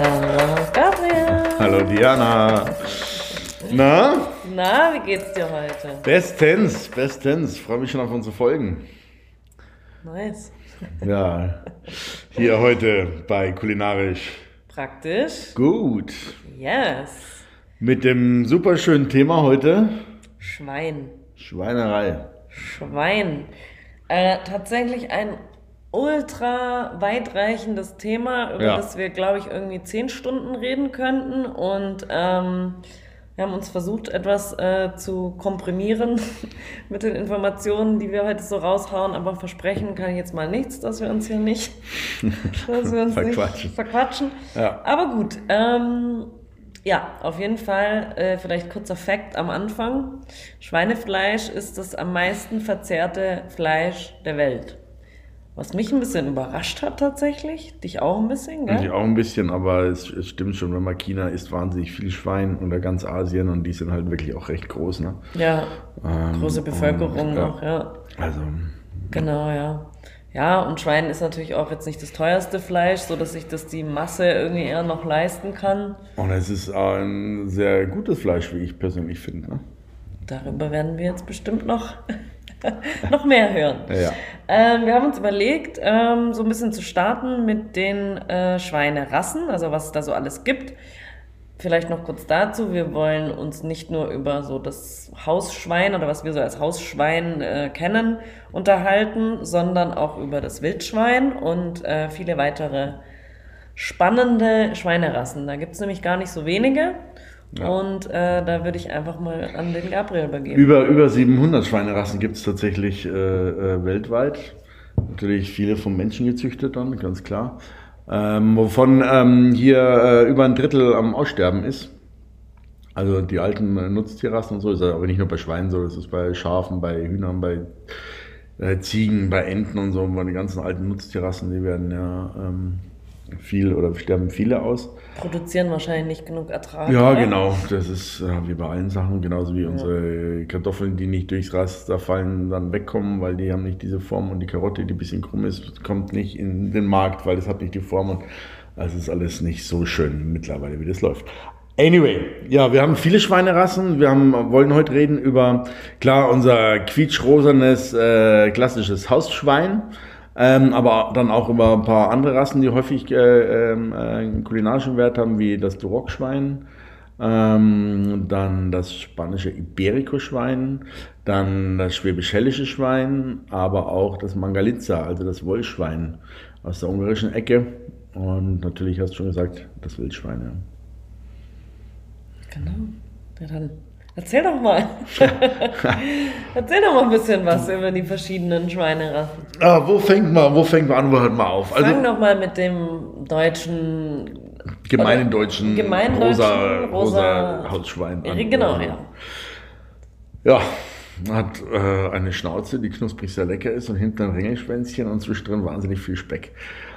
Hallo Gabriel. Hallo Diana. Na? Na, wie geht's dir heute? Bestens, bestens. Freue mich schon auf unsere Folgen. Nice. Ja, hier heute bei Kulinarisch. Praktisch. Gut. Yes. Mit dem super schönen Thema heute Schwein. Schweinerei. Schwein. Äh, tatsächlich ein ultra weitreichendes Thema, über Ja. das wir, glaube ich, irgendwie zehn Stunden reden könnten. Und ähm, wir haben uns versucht, etwas äh, zu komprimieren mit den Informationen, die wir heute so raushauen. Aber versprechen kann ich jetzt mal nichts, dass wir uns hier nicht, dass wir uns Verquatschen. nicht verquatschen. Ja. Aber gut, ähm, ja, auf jeden Fall, äh, vielleicht kurzer Fakt am Anfang. Schweinefleisch ist das am meisten verzehrte Fleisch der Welt. Was mich ein bisschen überrascht hat tatsächlich, dich auch ein bisschen, Ich gell? auch ein bisschen, aber es, es stimmt schon, wenn man China isst, wahnsinnig viel Schwein oder ganz Asien und die sind halt wirklich auch recht groß. Ne? Ja, Ähm, große Bevölkerung und, ja. auch, ja. Also, Genau, ja. Ja, und Schwein ist natürlich auch jetzt nicht das teuerste Fleisch, so dass sich das die Masse irgendwie eher noch leisten kann. und es ist ein sehr gutes Fleisch, wie ich persönlich finde. Ne? Darüber werden wir jetzt bestimmt noch, noch mehr hören. Ja. Ähm, wir haben uns überlegt, ähm, so ein bisschen zu starten mit den äh, Schweinerassen, also was es da so alles gibt. Vielleicht noch kurz dazu, wir wollen uns nicht nur über so das Hausschwein oder was wir so als Hausschwein äh, kennen unterhalten, sondern auch über das Wildschwein und äh, viele weitere spannende Schweinerassen. Da gibt es nämlich gar nicht so wenige. Ja. Und äh, da würde ich einfach mal an den Gabriel übergeben. Über, über 700 Schweinerassen gibt es tatsächlich äh, äh, weltweit. Natürlich viele vom Menschen gezüchtet dann, ganz klar. Ähm, wovon ähm, hier äh, über ein Drittel am Aussterben ist. Also die alten äh, Nutztierrassen und so, ist aber nicht nur bei Schweinen so, das ist bei Schafen, bei Hühnern, bei äh, Ziegen, bei Enten und so, bei den ganzen alten Nutztierrassen, die werden ja ähm, viel oder sterben viele aus. Produzieren wahrscheinlich nicht genug Ertrag. Ja, oder? genau. Das ist äh, wie bei allen Sachen, genauso wie unsere Kartoffeln, die nicht durchs Raster fallen, dann wegkommen, weil die haben nicht diese Form und die Karotte, die ein bisschen krumm ist, kommt nicht in den Markt, weil das hat nicht die Form und das ist alles nicht so schön mittlerweile, wie das läuft. Anyway, ja, wir haben viele Schweinerassen. Wir haben, wollen heute reden über, klar, unser quietschrosanes, äh, klassisches Hausschwein. Ähm, aber dann auch über ein paar andere Rassen, die häufig äh, ähm, äh, kulinarischen Wert haben, wie das Duroc-Schwein, ähm, dann das spanische Iberico-Schwein, dann das schwäbisch-hellische Schwein, aber auch das Mangalitza, also das Wollschwein aus der ungarischen Ecke. Und natürlich hast du schon gesagt, das Wildschwein. Ja. Genau. Ja, dann erzähl doch mal. erzähl doch mal ein bisschen was über die verschiedenen Schweinerassen. Ah, wo fängt man, wo fängt man an, wo hört man auf? Fang Also doch mal mit dem deutschen. gemeinen deutschen gemeinen rosa, rosa, rosa- Hausschwein. an. Genau, ja. Ja, hat äh, eine Schnauze, die knusprig sehr lecker ist und hinten ein Ringelschwänzchen und zwischendrin wahnsinnig viel Speck.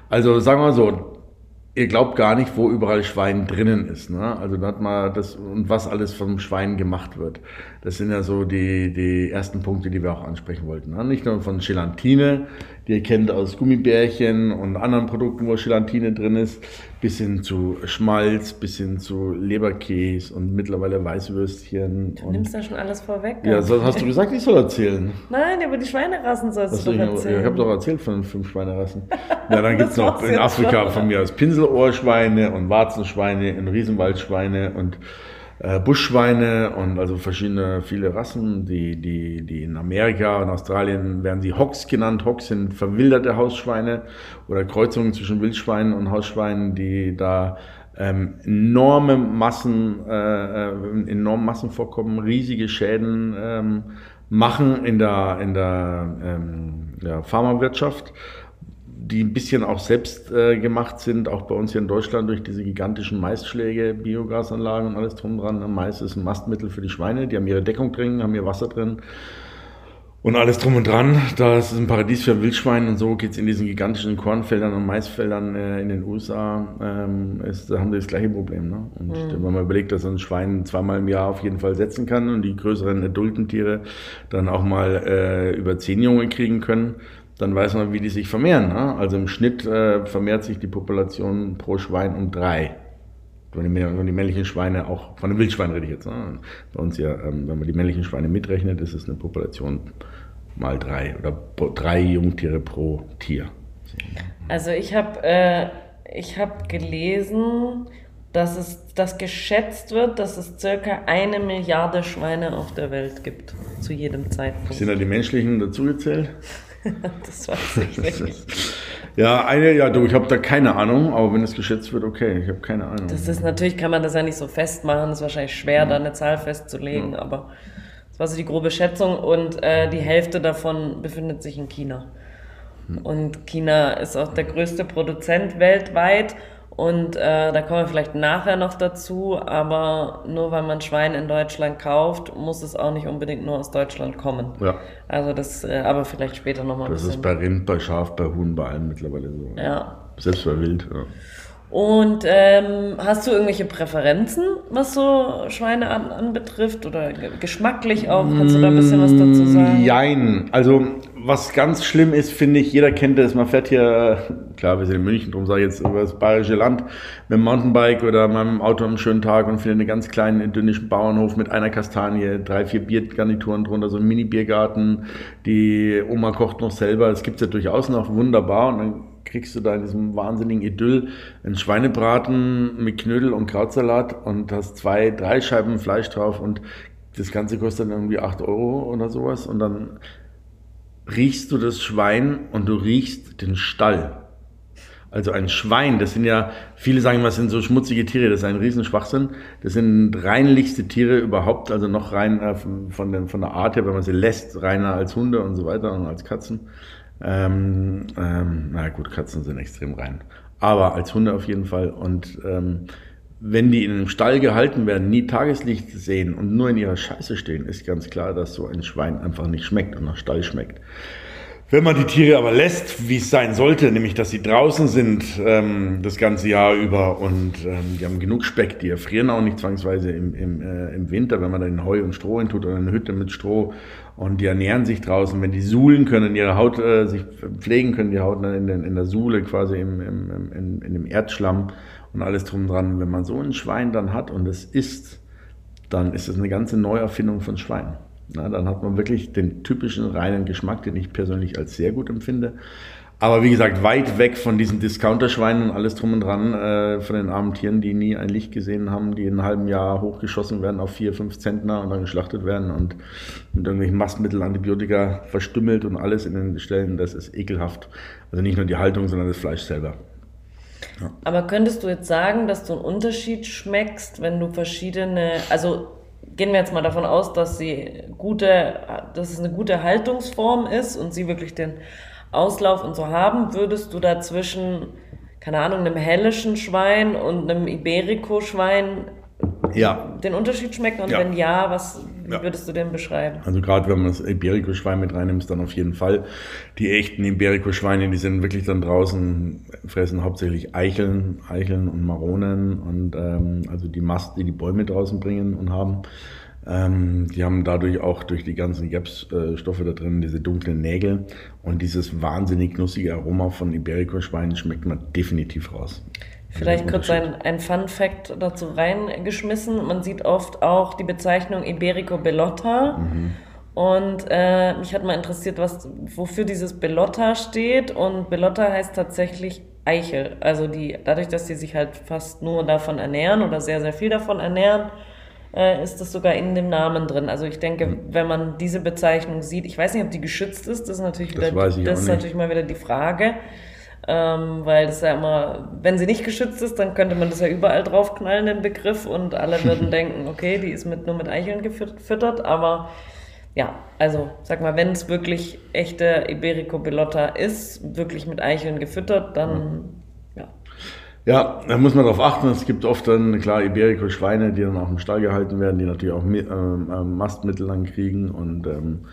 Also sagen wir mal so, ihr glaubt gar nicht, wo überall Schwein drinnen ist. Ne? Also da hat man das und was alles vom Schwein gemacht wird. Das sind ja so die, die ersten Punkte, die wir auch ansprechen wollten. Ne? Nicht nur von Gelatine, die ihr kennt aus Gummibärchen und anderen Produkten, wo Gelatine drin ist, bis hin zu Schmalz, bis hin zu Leberkäse und mittlerweile Weißwürstchen. Du nimmst ja schon alles vorweg. ja, gell? so, hast du gesagt, ich soll erzählen? Nein, über die Schweinerassen sollst Hast du doch ich erzählen. habe doch erzählt von den fünf Schweinerassen. Ja, dann gibt's Das noch in Afrika schon. von mir aus Pinselohrschweine und Warzenschweine und Riesenwaldschweine und äh, Buschschweine und also verschiedene, viele Rassen. Die, die, die in Amerika und Australien werden sie Hocks genannt. Hocks sind verwilderte Hausschweine oder Kreuzungen zwischen Wildschweinen und Hausschweinen, die da ähm, enorme Massen, äh, äh, Massen vorkommen, riesige Schäden ähm, machen in der, in der ähm, ja, Pharmawirtschaft, die ein bisschen auch selbst äh, gemacht sind, auch bei uns hier in Deutschland durch diese gigantischen Maisschläge, Biogasanlagen und alles drum dran. Mais ist ein Mastmittel für die Schweine, die haben ihre Deckung drin, haben ihr Wasser drin. Und alles drum und dran, das ist ein Paradies für Wildschwein und so geht's in diesen gigantischen Kornfeldern und Maisfeldern äh, in den USA, ähm, ist, da haben die das gleiche Problem. Ne? Und wenn man überlegt, dass ein Schwein zweimal im Jahr auf jeden Fall setzen kann und die größeren adulten Tiere dann auch mal äh, über zehn Junge kriegen können, dann weiß man, wie die sich vermehren. Ne? Also im Schnitt äh, vermehrt sich die Population pro Schwein um drei. Wenn die, wenn die männlichen Schweine auch, von den Wildschweinen rede ich jetzt, ne? bei uns ja, ähm, wenn man die männlichen Schweine mitrechnet, ist es eine Population mal drei oder drei Jungtiere pro Tier. Also ich habe äh, hab gelesen, dass es dass geschätzt wird, dass es circa eine Milliarde Schweine auf der Welt gibt zu jedem Zeitpunkt. Sind da die menschlichen dazugezählt? das weiß ich nicht. Ja, eine, ja, du, ich habe da keine Ahnung, aber wenn es geschätzt wird, okay, ich habe keine Ahnung. Das ist natürlich, kann man das ja nicht so festmachen, das ist wahrscheinlich schwer, ja. da eine Zahl festzulegen, ja. aber das war so die grobe Schätzung und äh, die Hälfte davon befindet sich in China. Hm. Und China ist auch der größte Produzent weltweit und äh, da kommen wir vielleicht nachher noch dazu, aber nur weil man Schwein in Deutschland kauft, muss es auch nicht unbedingt nur aus Deutschland kommen. Ja. Also das, äh, aber vielleicht später nochmal Das ist bei Rind, bei Schaf, bei Huhn, bei allem mittlerweile so. Ja. Selbst bei Wild, ja. Und ähm, hast du irgendwelche Präferenzen, was so Schweine an, anbetrifft oder geschmacklich auch? Kannst du da ein bisschen was dazu sagen? Jein. Also was ganz schlimm ist, finde ich, jeder kennt das, man fährt hier, klar, wir sind in München, darum sage ich jetzt über das bayerische Land, mit dem Mountainbike oder mit dem Auto am schönen Tag und findet einen ganz kleinen idyllischen Bauernhof mit einer Kastanie, drei, vier Biergarnituren drunter, so ein Mini-Biergarten, die Oma kocht noch selber, das gibt es ja durchaus noch, wunderbar. Und dann kriegst du da in diesem wahnsinnigen Idyll einen Schweinebraten mit Knödel und Krautsalat und hast zwei, drei Scheiben Fleisch drauf und das Ganze kostet dann irgendwie acht Euro oder sowas. Und dann riechst du das Schwein und du riechst den Stall. Also ein Schwein, das sind ja, viele sagen, was sind so schmutzige Tiere, das ist ein Riesenschwachsinn. Das sind reinlichste Tiere überhaupt, also noch rein von, den, von der Art her, wenn man sie lässt, reiner als Hunde und so weiter und als Katzen. Ähm, ähm, na gut, Katzen sind extrem rein. Aber als Hunde auf jeden Fall. Und ähm, wenn die in einem Stall gehalten werden, nie Tageslicht sehen und nur in ihrer Scheiße stehen, ist ganz klar, dass so ein Schwein einfach nicht schmeckt und nach Stall schmeckt. Wenn man die Tiere aber lässt, wie es sein sollte, nämlich dass sie draußen sind ähm, das ganze Jahr über und ähm, die haben genug Speck, die erfrieren auch nicht zwangsweise im, im, äh, im Winter, wenn man da in Heu und Stroh hintut oder eine Hütte mit Stroh und die ernähren sich draußen. Wenn die suhlen können, ihre Haut äh, sich pflegen können, die Haut dann in, in der Suhle quasi im, im, im, in, in dem Erdschlamm und alles drum dran. Wenn man so ein Schwein dann hat und es isst, dann ist es eine ganze Neuerfindung von Schwein. Na, dann hat man wirklich den typischen reinen Geschmack, den ich persönlich als sehr gut empfinde. Aber wie gesagt, weit weg von diesen Discounterschweinen und alles drum und dran, äh, von den armen Tieren, die nie ein Licht gesehen haben, die in einem halben Jahr hochgeschossen werden auf vier, fünf Zentner und dann geschlachtet werden und mit irgendwelchen Mastmitteln, Antibiotika verstümmelt und alles in den Stellen, das ist ekelhaft. Also nicht nur die Haltung, sondern das Fleisch selber. Aber könntest du jetzt sagen, dass du einen Unterschied schmeckst, wenn du verschiedene, also gehen wir jetzt mal davon aus, dass sie gute, dass es eine gute Haltungsform ist und sie wirklich den Auslauf und so haben, würdest du dazwischen, keine Ahnung, einem hellischen Schwein und einem Iberico-Schwein ja. den Unterschied schmecken? Und ja. wenn ja, was wie ja. würdest du den beschreiben? Also gerade wenn man das Iberico-Schwein mit reinnimmt, dann auf jeden Fall. Die echten Iberico-Schweine, die sind wirklich dann draußen, fressen hauptsächlich Eicheln, Eicheln und Maronen und ähm, also die Mast, die die Bäume draußen bringen und haben. Ähm, die haben dadurch auch durch die ganzen Gerbstoffe da drin diese dunklen Nägel und dieses wahnsinnig nussige Aroma von Iberico-Schweinen schmeckt man definitiv raus. Vielleicht kurz ein, ein Fun Fact dazu reingeschmissen. Man sieht oft auch die Bezeichnung Iberico Bellotta. Mhm. Und äh, mich hat mal interessiert, was, wofür dieses Bellotta steht. Und Bellotta heißt tatsächlich Eichel. Also die, dadurch, dass sie sich halt fast nur davon ernähren oder sehr, sehr viel davon ernähren, äh, ist das sogar in dem Namen drin. Also ich denke, mhm. wenn man diese Bezeichnung sieht, ich weiß nicht, ob die geschützt ist, das ist natürlich, das wieder, das ist natürlich mal wieder die Frage. Ähm, weil das ja immer, wenn sie nicht geschützt ist, dann könnte man das ja überall draufknallen, den Begriff, und alle würden denken, okay, die ist mit, nur mit Eicheln gefüttert, aber ja, also sag mal, wenn es wirklich echte Iberico Bellotta ist, wirklich mit Eicheln gefüttert, dann ja. Ja, da muss man darauf achten. Es gibt oft dann, klar, Iberico-Schweine, die dann auch im Stall gehalten werden, die natürlich auch ähm, Mastmittel dann kriegen und ähm,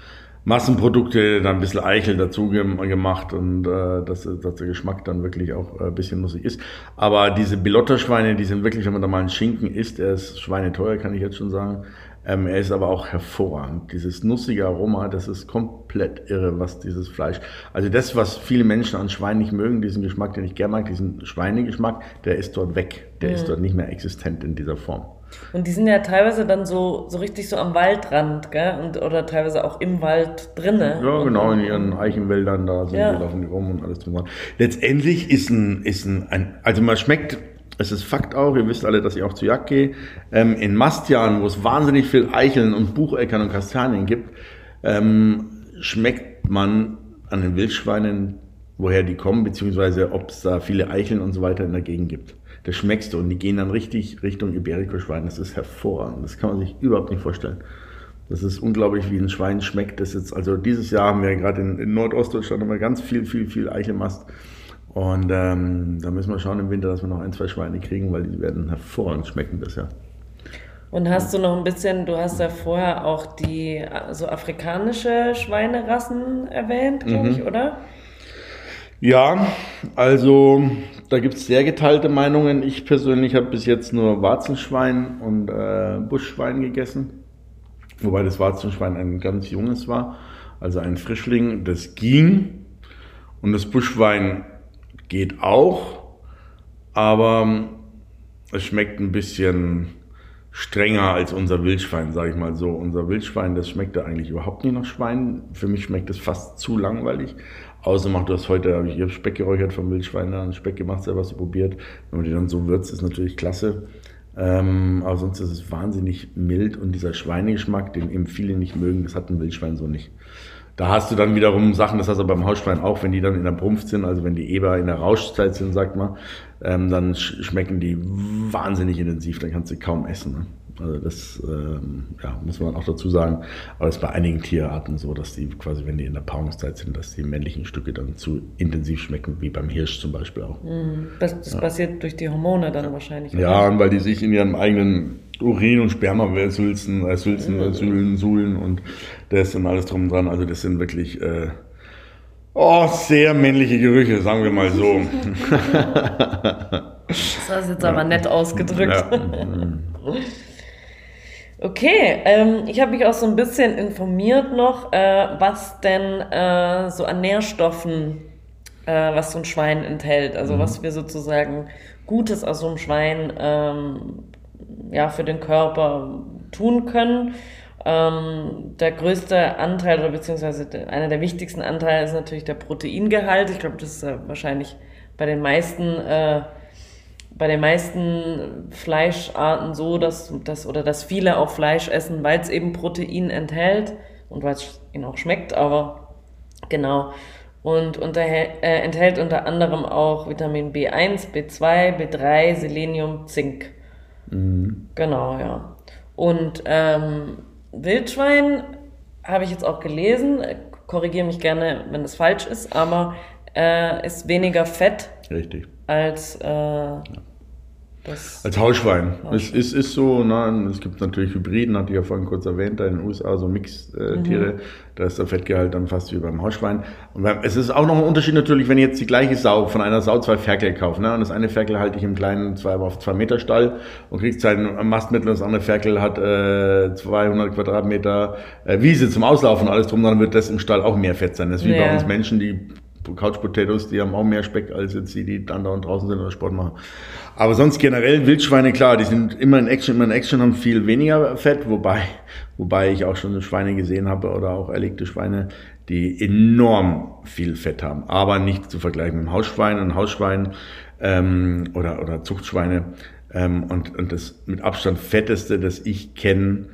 Massenprodukte, dann ein bisschen Eichel dazu gemacht und äh, dass, dass der Geschmack dann wirklich auch ein bisschen nussig ist. Aber diese Bilotta-Schweine, die sind wirklich, wenn man da mal einen Schinken isst, der ist schweineteuer, kann ich jetzt schon sagen. Ähm, er ist aber auch hervorragend. Dieses nussige Aroma, das ist komplett irre, was dieses Fleisch. Also das, was viele Menschen an Schwein nicht mögen, diesen Geschmack, den ich gerne mag, diesen Schweinegeschmack, der ist dort weg. Der mhm. ist dort nicht mehr existent in dieser Form. Und die sind ja teilweise dann so, so richtig so am Waldrand, gell? Und, oder teilweise auch im Wald drinne. Ja, genau, in ihren Eichenwäldern, da sind ja. die laufen die rum und alles drum. Letztendlich ist ein, ist ein, ein, also man schmeckt, es ist Fakt auch, ihr wisst alle, dass ich auch zu Jagd gehe, ähm, in Mastjahren, wo es wahnsinnig viel Eicheln und Bucheckern und Kastanien gibt, ähm, schmeckt man an den Wildschweinen, woher die kommen, beziehungsweise ob es da viele Eicheln und so weiter in der Gegend gibt das schmeckst du. Und die gehen dann richtig Richtung Iberico-Schwein. Das ist hervorragend. Das kann man sich überhaupt nicht vorstellen. Das ist unglaublich, wie ein Schwein schmeckt. Das jetzt, also dieses Jahr haben wir gerade in, in Nordostdeutschland immer ganz viel, viel, viel Eichelmast. Und ähm, da müssen wir schauen im Winter, dass wir noch ein, zwei Schweine kriegen, weil die werden hervorragend schmecken das Jahr. Und hast du noch ein bisschen, du hast ja vorher auch die so afrikanische Schweinerassen erwähnt, glaube mhm. ich, oder? Ja, also da gibt es sehr geteilte Meinungen. Ich persönlich habe bis jetzt nur Warzenschwein und äh, Buschschwein gegessen. Wobei das Warzenschwein ein ganz junges war, also ein Frischling. Das ging. Und das Buschwein geht auch, aber es schmeckt ein bisschen strenger als unser Wildschwein, sage ich mal so. Unser Wildschwein, das schmeckt ja eigentlich überhaupt nicht nach Schwein. Für mich schmeckt es fast zu langweilig. Außer macht du hast heute, habe ich hier Speck geräuchert vom Wildschwein, dann Speck gemacht, selber so probiert. Wenn man die dann so würzt, ist natürlich klasse. Ähm, aber sonst ist es wahnsinnig mild und dieser Schweinegeschmack, den eben viele nicht mögen, das hat ein Wildschwein so nicht. Da hast du dann wiederum Sachen, das hast du beim Hausschwein auch, wenn die dann in der Prumpf sind, also wenn die Eber in der Rauschzeit sind, sagt man, ähm, dann schmecken die wahnsinnig intensiv, dann kannst du kaum essen. Ne? Also das ähm, ja, muss man auch dazu sagen. Aber es ist bei einigen Tierarten so, dass die quasi, wenn die in der Paarungszeit sind, dass die männlichen Stücke dann zu intensiv schmecken, wie beim Hirsch zum Beispiel auch. Mhm. Das, das ja. passiert durch die Hormone dann wahrscheinlich. Ja, weil die sich in ihrem eigenen Urin und Sperma sülzen, äh, sülzen, mhm. Sühlen, suhlen und das und alles drum und dran. Also das sind wirklich äh, oh, sehr männliche Gerüche, sagen wir mal so. das hast jetzt aber nett ausgedrückt. Ja. Okay, ähm, ich habe mich auch so ein bisschen informiert noch, äh, was denn äh, so an Nährstoffen, äh, was so ein Schwein enthält. Also mhm. was wir sozusagen Gutes aus so einem Schwein ähm, ja, für den Körper tun können. Ähm, der größte Anteil oder beziehungsweise einer der wichtigsten Anteile ist natürlich der Proteingehalt. Ich glaube, das ist äh, wahrscheinlich bei den meisten äh, bei den meisten Fleischarten so, dass, dass, oder dass viele auch Fleisch essen, weil es eben Protein enthält und weil es ihnen auch schmeckt, aber genau. Und unter, äh, enthält unter anderem auch Vitamin B1, B2, B3, Selenium, Zink. Mhm. Genau, ja. Und ähm, Wildschwein habe ich jetzt auch gelesen, korrigiere mich gerne, wenn das falsch ist, aber äh, ist weniger Fett. Richtig. Als äh, ja. Das Als Hausschwein. Es ist, ist so, na, es gibt natürlich Hybriden, hatte ich ja vorhin kurz erwähnt, da in den USA, so Mixtiere, mhm. da ist der Fettgehalt dann fast wie beim Hausschwein. Und es ist auch noch ein Unterschied natürlich, wenn ich jetzt die gleiche Sau von einer Sau zwei Ferkel kaufe. Ne? Und das eine Ferkel halte ich im kleinen 2 auf 2 Meter Stall und kriegt sein Mastmittel und das andere Ferkel hat äh, 200 Quadratmeter äh, Wiese zum Auslaufen und alles drum, dann wird das im Stall auch mehr Fett sein. Das ist wie ja. bei uns Menschen, die Couch Potatoes, die haben auch mehr Speck als jetzt die, die dann da und draußen sind oder Sport machen. Aber sonst generell Wildschweine, klar, die sind immer in Action, immer in Action, haben viel weniger Fett, wobei, wobei ich auch schon Schweine gesehen habe oder auch erlegte Schweine, die enorm viel Fett haben, aber nicht zu vergleichen mit einem Hausschwein. Ein Hausschwein ähm, oder, oder Zuchtschweine ähm, und, und das mit Abstand fetteste, das ich kenne,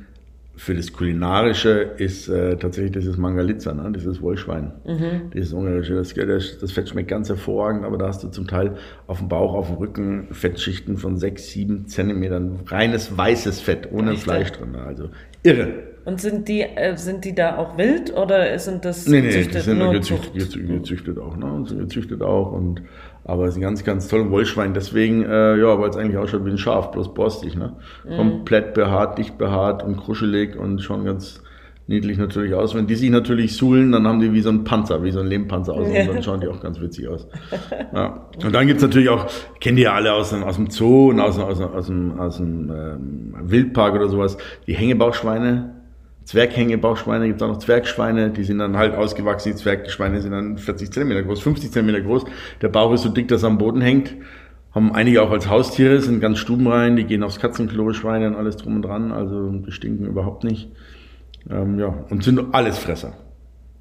für das Kulinarische ist äh, tatsächlich dieses Mangalitza, ne? dieses Wollschwein, mhm. dieses ungarische. Das, das, das, Fett schmeckt ganz hervorragend, aber da hast du zum Teil auf dem Bauch, auf dem Rücken Fettschichten von sechs, sieben Zentimetern, reines weißes Fett, ohne Echt? Fleisch drin. Also irre. Und sind die, äh, sind die da auch wild oder sind das nee, nee, gezüchtet? Die sind nur gezüchtet, gezüchtet, gezüchtet auch, ne? Sind gezüchtet auch und aber es ist ein ganz, ganz toller Wollschwein. Deswegen, äh, ja, weil es eigentlich ausschaut wie ein Schaf, bloß borstig, ne? Mhm. Komplett behaart, dicht behaart und kruschelig und schon ganz, niedlich natürlich aus. Wenn die sich natürlich suhlen, dann haben die wie so ein Panzer, wie so ein Lehmpanzer aus und dann schauen die auch ganz witzig aus. Ja. Und dann gibt's natürlich auch, kennt ihr ja alle aus, dem- aus dem Zoo und aus, aus, aus dem, aus dem ähm, Wildpark oder sowas, die Hängebauchschweine. Zwerghängebauchschweine, gibt auch noch Zwergschweine, die sind dann halt ausgewachsen. Die Zwergschweine sind dann 40 Zentimeter groß, 50 Zentimeter groß. Der Bauch ist so dick, dass er am Boden hängt. Haben einige auch als Haustiere, sind ganz stubenrein, die gehen aufs Katzenklo, Schweine und alles drum und dran, also die stinken überhaupt nicht. Ähm, ja, und sind Allesfresser.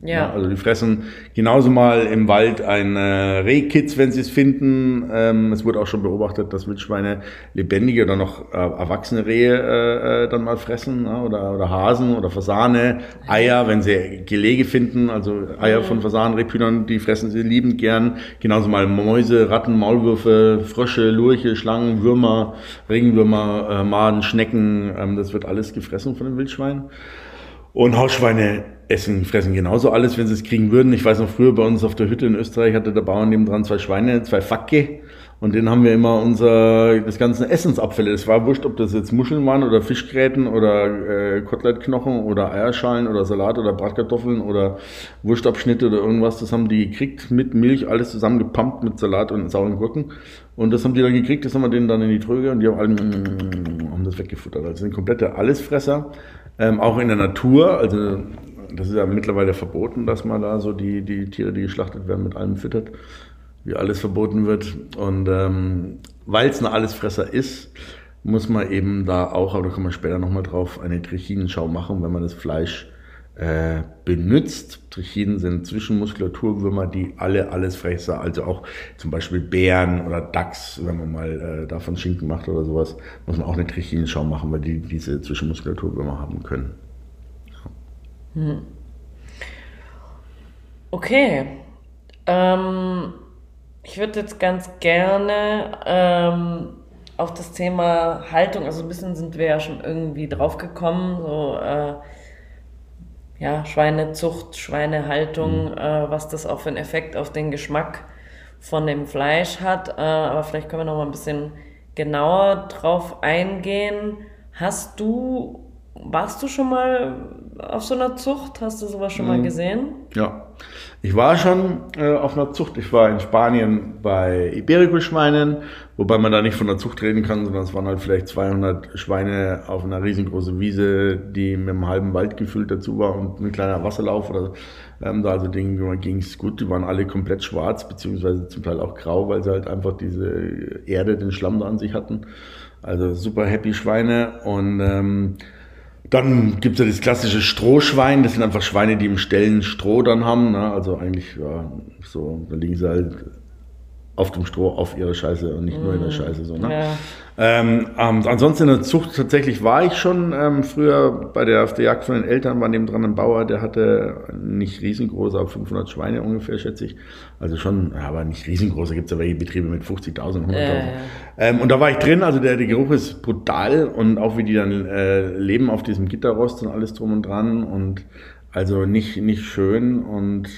Ja. Also die fressen genauso mal im Wald ein äh, Rehkitz, wenn sie es finden. Ähm, es wurde auch schon beobachtet, dass Wildschweine lebendige oder noch äh, erwachsene Rehe äh, äh, dann mal fressen ja, oder, oder Hasen oder Fasane, Eier, wenn sie Gelege finden, also Eier von Fasanen, Rebhühnern, die fressen sie liebend gern. Genauso mal Mäuse, Ratten, Maulwürfe, Frösche, Lurche, Schlangen, Würmer, Regenwürmer, äh, Maden, Schnecken. Ähm, das wird alles gefressen von den Wildschweinen. Und Hausschweine essen, fressen genauso alles, wenn sie es kriegen würden. Ich weiß noch früher bei uns auf der Hütte in Österreich hatte der Bauer nebendran zwei Schweine, zwei Facke. Und denen haben wir immer unser, das ganze Essensabfälle. Es war wurscht, ob das jetzt Muscheln waren oder Fischgräten oder äh, Kotelettknochen oder Eierschalen oder Salat oder Bratkartoffeln oder Wurstabschnitte oder irgendwas. Das haben die gekriegt mit Milch, alles zusammengepumpt mit Salat und sauren Gurken. Und das haben die dann gekriegt, das haben wir denen dann in die Tröge und die haben, alle, haben das weggefuttert. Also sind komplette Allesfresser. Ähm, auch in der Natur, also das ist ja mittlerweile verboten, dass man da so die, die Tiere, die geschlachtet werden, mit allem füttert, wie alles verboten wird. Und ähm, weil es eine Allesfresser ist, muss man eben da auch, aber da kommen wir später nochmal drauf, eine Trichinenschau machen, wenn man das Fleisch äh, benutzt. Trichinen sind Zwischenmuskulaturwürmer, die alle Allesfresser, also auch zum Beispiel Bären oder Dachs, wenn man mal äh, davon Schinken macht oder sowas, muss man auch eine Trichinenschau machen, weil die diese Zwischenmuskulaturwürmer haben können. Okay. Ähm, ich würde jetzt ganz gerne ähm, auf das Thema Haltung, also ein bisschen sind wir ja schon irgendwie drauf gekommen, so äh, ja, Schweinezucht, Schweinehaltung, äh, was das auch für einen Effekt auf den Geschmack von dem Fleisch hat. Äh, aber vielleicht können wir noch mal ein bisschen genauer drauf eingehen. Hast du, warst du schon mal auf so einer Zucht? Hast du sowas schon mal gesehen? Ja, ich war schon äh, auf einer Zucht. Ich war in Spanien bei Iberico-Schweinen, wobei man da nicht von der Zucht reden kann, sondern es waren halt vielleicht 200 Schweine auf einer riesengroßen Wiese, die mit einem halben Wald gefüllt dazu war und ein kleiner Wasserlauf oder ähm, da also denen ging es gut. Die waren alle komplett schwarz, beziehungsweise zum Teil auch grau, weil sie halt einfach diese Erde, den Schlamm da an sich hatten. Also super happy Schweine und ähm, dann gibt es ja das klassische Strohschwein, das sind einfach Schweine, die im Ställen Stroh dann haben. Ne? Also eigentlich, ja, so, da liegen sie halt auf dem Stroh auf ihre Scheiße und nicht nur in der Scheiße. So, ne? Ja. Ähm, ansonsten in der Zucht tatsächlich war ich schon ähm, früher bei der, auf der Jagd von den Eltern, war nebendran ein Bauer, der hatte nicht riesengroß, aber 500 Schweine ungefähr, schätze ich. Also schon, ja, aber nicht riesengroß, da gibt es ja welche Betriebe mit 50.000, 100.000. Ja, ja. Ähm, und da war ich drin, also der, der Geruch ist brutal und auch wie die dann äh, leben auf diesem Gitterrost und alles drum und dran und also nicht, nicht schön und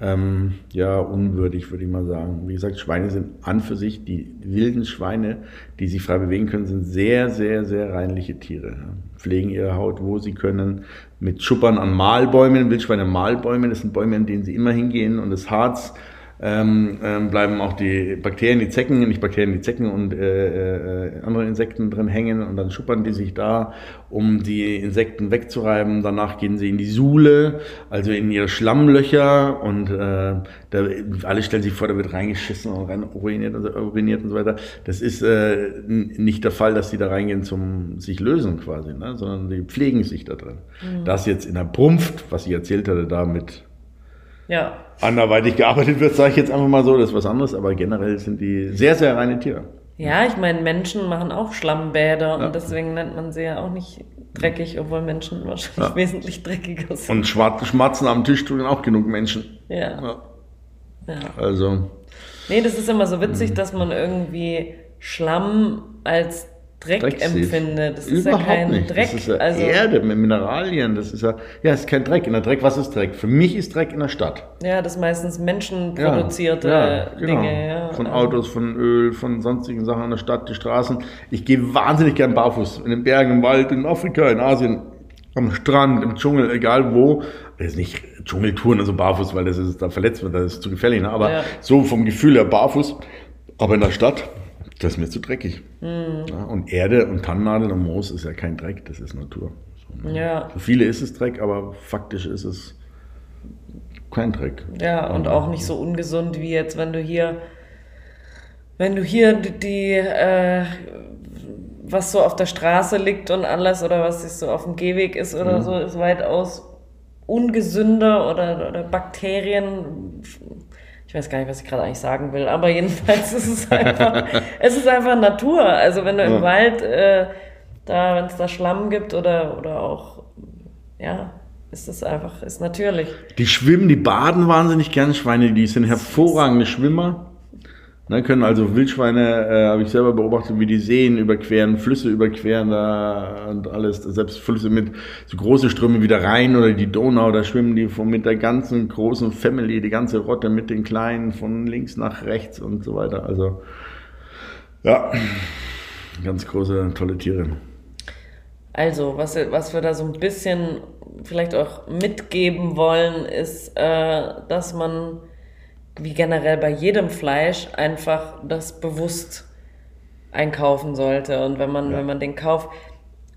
ähm, ja, unwürdig, würde ich mal sagen. Wie gesagt, Schweine sind an für sich, die wilden Schweine, die sich frei bewegen können, sind sehr, sehr, sehr reinliche Tiere. Pflegen ihre Haut, wo sie können, mit Schuppern an Mahlbäumen, Wildschweine Mahlbäume, das sind Bäume, an denen sie immer hingehen und das Harz ähm, ähm, bleiben auch die Bakterien, die Zecken, nicht Bakterien, die Zecken und äh, äh, andere Insekten drin hängen und dann schuppern die sich da, um die Insekten wegzureiben. Danach gehen sie in die Suhle, also in ihre Schlammlöcher und äh, da, alle stellen sich vor, da wird reingeschissen und rein uriniert und, so, uriniert und so weiter. Das ist äh, nicht der Fall, dass die da reingehen zum sich lösen quasi, ne? sondern die pflegen sich da drin. Das jetzt in der Prumpft, was ich erzählt hatte, da mit Ja. anderweitig gearbeitet wird, sage ich jetzt einfach mal so, das ist was anderes, aber generell sind die sehr, sehr reine Tiere. Ja, ich meine, Menschen machen auch Schlammbäder und deswegen nennt man sie ja auch nicht dreckig, obwohl Menschen wahrscheinlich Ja. wesentlich dreckiger sind. Und schmatzen am Tisch tun auch genug Menschen. ja. Ja. ja. Also, Nee, das ist immer so Mhm. witzig, dass man irgendwie Schlamm als Dreck, Dreck sieht. empfindet. Das ist ja Überhaupt kein nicht. Dreck. Das ist ja also, Erde mit Mineralien. Das ist ja, ja, es ist kein Dreck. In der Dreck, was ist Dreck? Für mich ist Dreck in der Stadt. ja, das meistens Ja, menschenproduzierte ja, genau. Dinge. Ja. Von Autos, von Öl, von sonstigen Sachen in der Stadt, die Straßen. Ich gehe wahnsinnig gern barfuß. In den Bergen, im Wald, in Afrika, in Asien. am Strand, im Dschungel, egal wo, jetzt nicht Dschungeltouren, also barfuß, weil das ist, da verletzt wird, das ist zu gefährlich, ne? aber ja. so vom Gefühl her barfuß, aber in der Stadt, das ist mir zu dreckig. Mhm. Ja, und Erde und Tannennadel und Moos ist ja kein Dreck, das ist Natur. So, ne? ja. Für viele ist es Dreck, aber faktisch ist es kein Dreck. Ja, und auch nicht so ungesund wie jetzt, wenn du hier, wenn du hier die, äh, was so auf der Straße liegt und alles oder was so auf dem Gehweg ist oder mhm. so, ist weitaus ungesünder oder, oder Bakterien. Ich weiß gar nicht, was ich gerade eigentlich sagen will, aber jedenfalls ist es einfach, es ist einfach Natur. Also wenn du im Wald, äh, da, wenn es da Schlamm gibt oder, oder auch, ja, ist das einfach, ist natürlich. Die schwimmen, die baden wahnsinnig gern, Schweine, die sind hervorragende Schwimmer. Ne, können also Wildschweine, äh, habe ich selber beobachtet, wie die Seen überqueren, Flüsse überqueren da und alles, selbst Flüsse mit so große Ströme wieder rein oder die Donau, da schwimmen die von, mit der ganzen großen Family, die ganze Rotte mit den Kleinen von links nach rechts und so weiter. Also ja, ganz große, tolle Tiere. Also, was, was wir da so ein bisschen vielleicht auch mitgeben wollen, ist, äh, dass man wie generell bei jedem Fleisch einfach das bewusst einkaufen sollte. Und wenn man, ja. wenn man den kauft,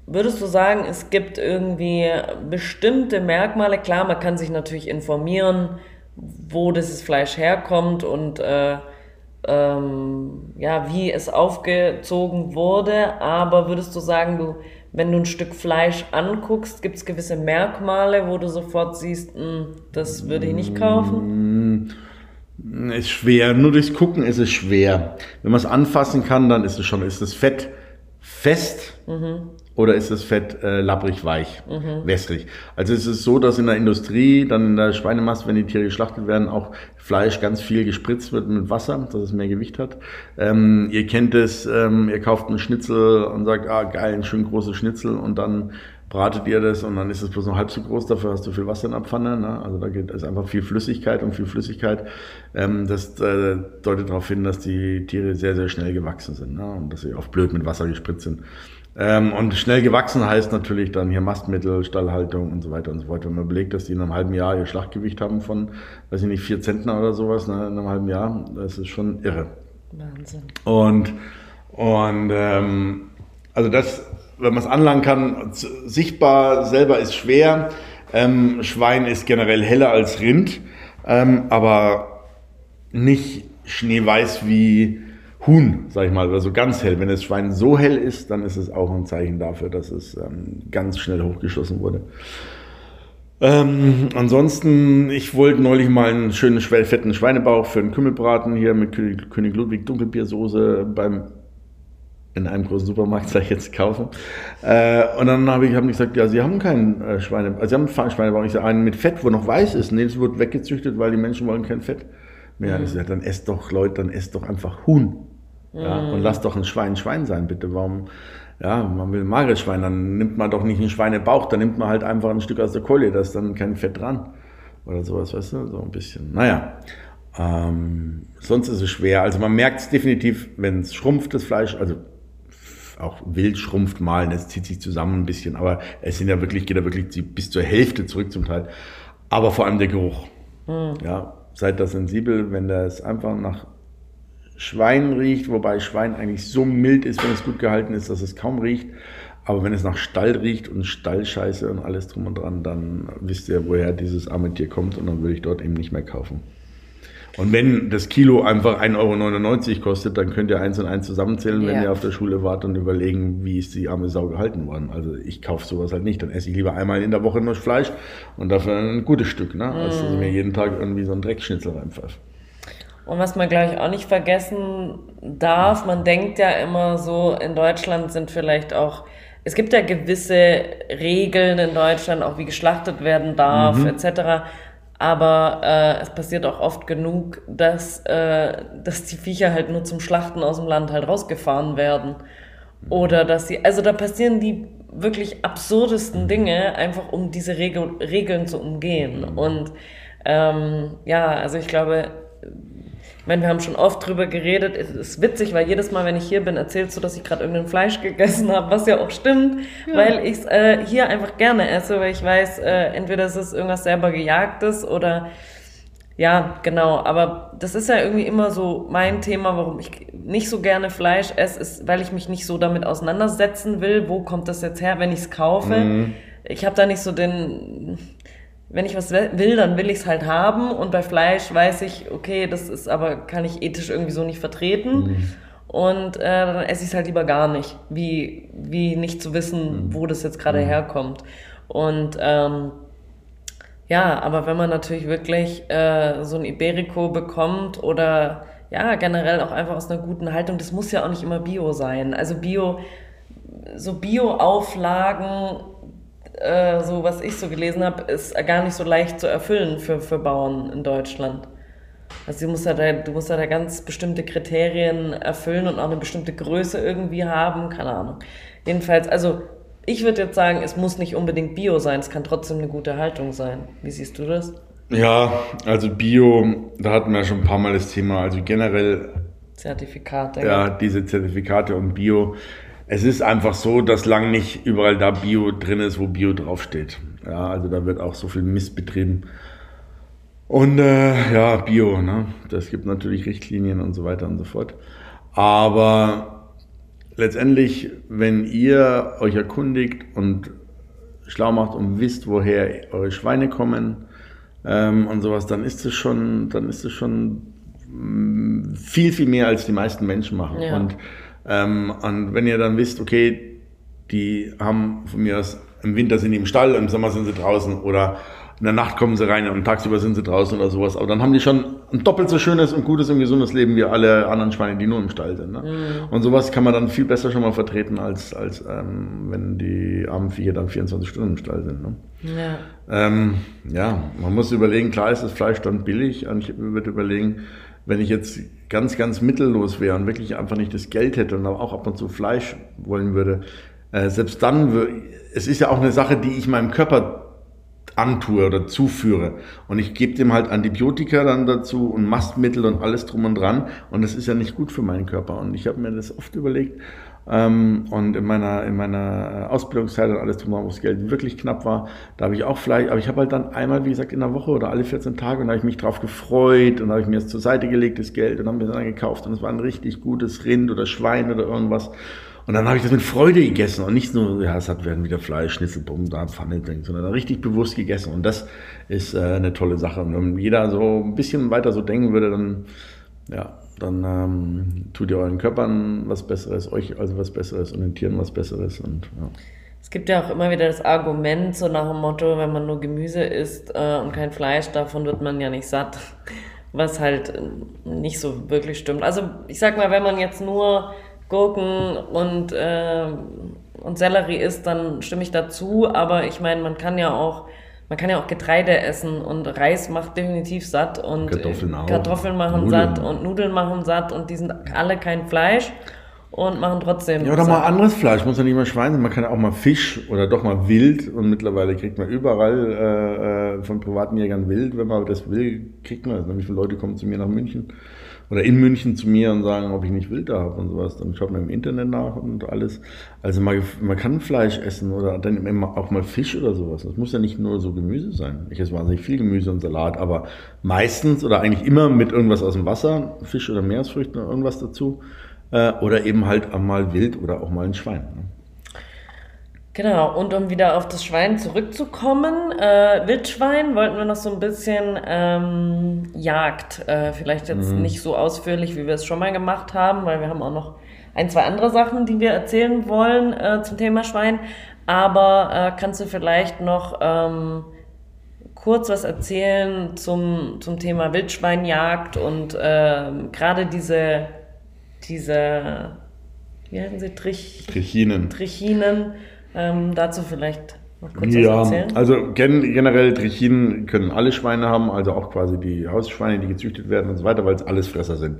würdest du sagen, es gibt irgendwie bestimmte Merkmale? Klar, man kann sich natürlich informieren, wo dieses Fleisch herkommt und äh, ähm, ja, wie es aufgezogen wurde. Aber würdest du sagen, du, wenn du ein Stück Fleisch anguckst, gibt es gewisse Merkmale, wo du sofort siehst, hm, das würde ich nicht kaufen? Ist schwer. Nur durchs Gucken ist es schwer. Wenn man es anfassen kann, dann ist es schon, ist das Fett fest mhm. oder ist das Fett äh, labbrig weich, mhm. wässrig. Also es ist so, dass in der Industrie, dann in der Schweinemast, wenn die Tiere geschlachtet werden, auch Fleisch ganz viel gespritzt wird mit Wasser, dass es mehr Gewicht hat. Ähm, ihr kennt es, ähm, ihr kauft einen Schnitzel und sagt, ah geil, ein schön großes Schnitzel und dann bratet ihr das und dann ist es bloß noch halb so groß, dafür hast du viel Wasser in der Pfanne. Ne? Also da geht es einfach viel Flüssigkeit und viel Flüssigkeit. Ähm, das äh, deutet darauf hin, dass die Tiere sehr, sehr schnell gewachsen sind ne? und dass sie oft blöd mit Wasser gespritzt sind. Ähm, und schnell gewachsen heißt natürlich dann hier Mastmittel, Stallhaltung und so weiter und so fort. Wenn man überlegt, dass die in einem halben Jahr ihr Schlachtgewicht haben von, weiß ich nicht, vier Zentner oder sowas ne, in einem halben Jahr, das ist schon irre. Wahnsinn. Und, und ähm, also das wenn man es anlangen kann, sichtbar selber ist schwer. Ähm, Schwein ist generell heller als Rind, ähm, aber nicht schneeweiß wie Huhn, sag ich mal, oder so ganz hell. Wenn das Schwein so hell ist, dann ist es auch ein Zeichen dafür, dass es ähm, ganz schnell hochgeschossen wurde. Ähm, ansonsten, ich wollte neulich mal einen schönen, fetten Schweinebauch für einen Kümmelbraten hier mit König Ludwig Dunkelbiersoße beim in einem großen Supermarkt, sag ich jetzt, kaufen. Äh, und dann habe ich, hab ich gesagt, ja, sie haben keinen äh, Schweine, also sie haben einen Schweinebauch. Ich sage, einen mit Fett, wo noch weiß ist. Nee, das wird weggezüchtet, weil die Menschen wollen kein Fett mehr. Mhm. Ich sage, dann esst doch, Leute, dann esst doch einfach Huhn. Ja, mhm. Und lasst doch ein Schwein Schwein sein, bitte. Warum, ja, man will ein mageres Schwein, dann nimmt man doch nicht einen Schweinebauch, dann nimmt man halt einfach ein Stück aus der Keule, da ist dann kein Fett dran. Oder sowas, weißt du, so ein bisschen. Naja. Ähm, sonst ist es schwer. Also man merkt es definitiv, wenn es schrumpft, das Fleisch, also auch wild schrumpft mal, es zieht sich zusammen ein bisschen, aber es sind ja wirklich, geht ja wirklich bis zur Hälfte zurück zum Teil. Aber vor allem der Geruch. Mhm. Ja, seid da sensibel, wenn das einfach nach Schwein riecht, wobei Schwein eigentlich so mild ist, wenn es gut gehalten ist, dass es kaum riecht. Aber wenn es nach Stall riecht und Stallscheiße und alles drum und dran, dann wisst ihr, woher dieses arme Tier kommt und dann würde ich dort eben nicht mehr kaufen. Und wenn das Kilo einfach 1,99 Euro kostet, dann könnt ihr eins und eins zusammenzählen, ja. wenn ihr auf der Schule wart und überlegen, wie ist die arme Sau gehalten worden. Also ich kaufe sowas halt nicht. Dann esse ich lieber einmal in der Woche nur Fleisch und dafür ein gutes Stück, ne? als dass ich mir jeden Tag irgendwie so ein Dreckschnitzel reinpfeife. Und was man, glaube ich, auch nicht vergessen darf, man denkt ja immer so, in Deutschland sind vielleicht auch, es gibt ja gewisse Regeln in Deutschland, auch wie geschlachtet werden darf, mhm. etc. Aber äh, es passiert auch oft genug, dass, äh, dass die Viecher halt nur zum Schlachten aus dem Land halt rausgefahren werden. Oder dass sie, also da passieren die wirklich absurdesten Dinge, einfach um diese Regel, Regeln zu umgehen. Und ähm, ja, also ich glaube, ich meine, wir haben schon oft drüber geredet. Es ist witzig, weil jedes Mal, wenn ich hier bin, erzählst du, dass ich gerade irgendein Fleisch gegessen habe, was ja auch stimmt, ja. weil ich es äh, hier einfach gerne esse, weil ich weiß, äh, entweder ist es irgendwas selber gejagtes oder ja, genau. Aber das ist ja irgendwie immer so mein Thema, warum ich nicht so gerne Fleisch esse, ist, weil ich mich nicht so damit auseinandersetzen will. Wo kommt das jetzt her, wenn ich es kaufe? Mhm. Ich habe da nicht so den wenn ich was will, dann will ich es halt haben. Und bei Fleisch weiß ich, okay, das ist aber, kann ich ethisch irgendwie so nicht vertreten. Mhm. Und äh, dann esse ich es halt lieber gar nicht, wie, wie nicht zu wissen, mhm. wo das jetzt gerade mhm. herkommt. Und ähm, ja, aber wenn man natürlich wirklich äh, so ein Iberico bekommt oder ja, generell auch einfach aus einer guten Haltung, das muss ja auch nicht immer Bio sein. Also Bio, so Bio-Auflagen äh, so was ich so gelesen habe, ist gar nicht so leicht zu erfüllen für, für Bauern in Deutschland. Also du musst, ja da, du musst ja da ganz bestimmte Kriterien erfüllen und auch eine bestimmte Größe irgendwie haben, keine Ahnung. Jedenfalls, also ich würde jetzt sagen, es muss nicht unbedingt Bio sein, es kann trotzdem eine gute Haltung sein. Wie siehst du das? Ja, also Bio, da hatten wir schon ein paar Mal das Thema, also generell Zertifikate. Ja, diese Zertifikate und Bio es ist einfach so, dass lang nicht überall da Bio drin ist, wo Bio draufsteht. Ja, also da wird auch so viel Mist betrieben. Und äh, ja, Bio, ne? Das gibt natürlich Richtlinien und so weiter und so fort. Aber letztendlich, wenn ihr euch erkundigt und schlau macht und wisst, woher eure Schweine kommen ähm, und sowas, dann ist es schon, dann ist es schon mm, viel, viel mehr als die meisten Menschen machen. Ja. Und ähm, und wenn ihr dann wisst, okay, die haben von mir aus, im Winter sind die im Stall, im Sommer sind sie draußen oder in der Nacht kommen sie rein und tagsüber sind sie draußen oder sowas. Aber dann haben die schon ein doppelt so schönes und gutes und gesundes Leben wie alle anderen Schweine, die nur im Stall sind. Ne? Mhm. Und sowas kann man dann viel besser schon mal vertreten, als, als ähm, wenn die armen Viecher dann 24 Stunden im Stall sind. Ne? Ja. Ähm, ja, man muss überlegen, klar ist das Fleisch dann billig. Und ich würde überlegen, wenn ich jetzt ganz, ganz mittellos wäre und wirklich einfach nicht das Geld hätte und auch ab und zu Fleisch wollen würde, äh, selbst dann, es ist ja auch eine Sache, die ich meinem Körper antue oder zuführe. Und ich gebe dem halt Antibiotika dann dazu und Mastmittel und alles drum und dran. Und das ist ja nicht gut für meinen Körper. Und ich habe mir das oft überlegt, und in meiner, in meiner Ausbildungszeit und alles drumherum, wo das Geld wirklich knapp war, da habe ich auch vielleicht, aber ich habe halt dann einmal, wie gesagt, in der Woche oder alle 14 Tage und da habe ich mich drauf gefreut und habe ich mir das zur Seite gelegt, das Geld und habe mir das dann gekauft und es war ein richtig gutes Rind oder Schwein oder irgendwas. Und dann habe ich das mit Freude gegessen und nicht nur, ja, es hat werden wieder Fleisch, Schnitzelpumpen, da Pfanne drin, sondern richtig bewusst gegessen. Und das ist äh, eine tolle Sache. Und wenn jeder so ein bisschen weiter so denken würde, dann, ja, dann ähm, tut ihr euren Körpern was Besseres, euch also was Besseres und den Tieren was Besseres. Und, ja. Es gibt ja auch immer wieder das Argument, so nach dem Motto, wenn man nur Gemüse isst äh, und kein Fleisch, davon wird man ja nicht satt. Was halt äh, nicht so wirklich stimmt. Also ich sag mal, wenn man jetzt nur Gurken und, äh, und Sellerie isst, dann stimme ich dazu. Aber ich meine, man kann ja auch man kann ja auch Getreide essen und Reis macht definitiv satt und Kartoffeln. Kartoffeln machen Nudeln. satt und Nudeln machen satt und die sind alle kein Fleisch und machen trotzdem. Ja, oder mal anderes Fleisch, muss ja nicht mal Schwein sein. Man kann ja auch mal Fisch oder doch mal Wild und mittlerweile kriegt man überall äh, äh von privaten Jägern Wild. Wenn man das will, kriegt man das. Wie viele Leute kommen zu mir nach München oder in München zu mir und sagen, ob ich nicht Wild da habe und sowas. Dann schaut man im Internet nach und alles. Also man, man kann Fleisch essen oder dann auch mal Fisch oder sowas. Das muss ja nicht nur so Gemüse sein. Ich esse wahnsinnig viel Gemüse und Salat, aber meistens oder eigentlich immer mit irgendwas aus dem Wasser, Fisch oder Meeresfrüchten oder irgendwas dazu. Äh, oder eben halt auch mal Wild oder auch mal ein Schwein. Ne? Genau, und um wieder auf das Schwein zurückzukommen, äh, Wildschwein wollten wir noch so ein bisschen ähm, Jagd, äh, vielleicht jetzt mhm. nicht so ausführlich, wie wir es schon mal gemacht haben, weil wir haben auch noch ein, zwei andere Sachen, die wir erzählen wollen äh, zum Thema Schwein. Aber äh, kannst du vielleicht noch ähm, kurz was erzählen zum, zum Thema Wildschweinjagd und ähm, gerade diese, diese, wie heißen sie, Trich, Trichinen. Trichinen ähm, dazu vielleicht noch kurz ja, was erzählen. Also generell Trichinen können alle Schweine haben, also auch quasi die Hausschweine, die gezüchtet werden und so weiter, weil es alles Fresser sind.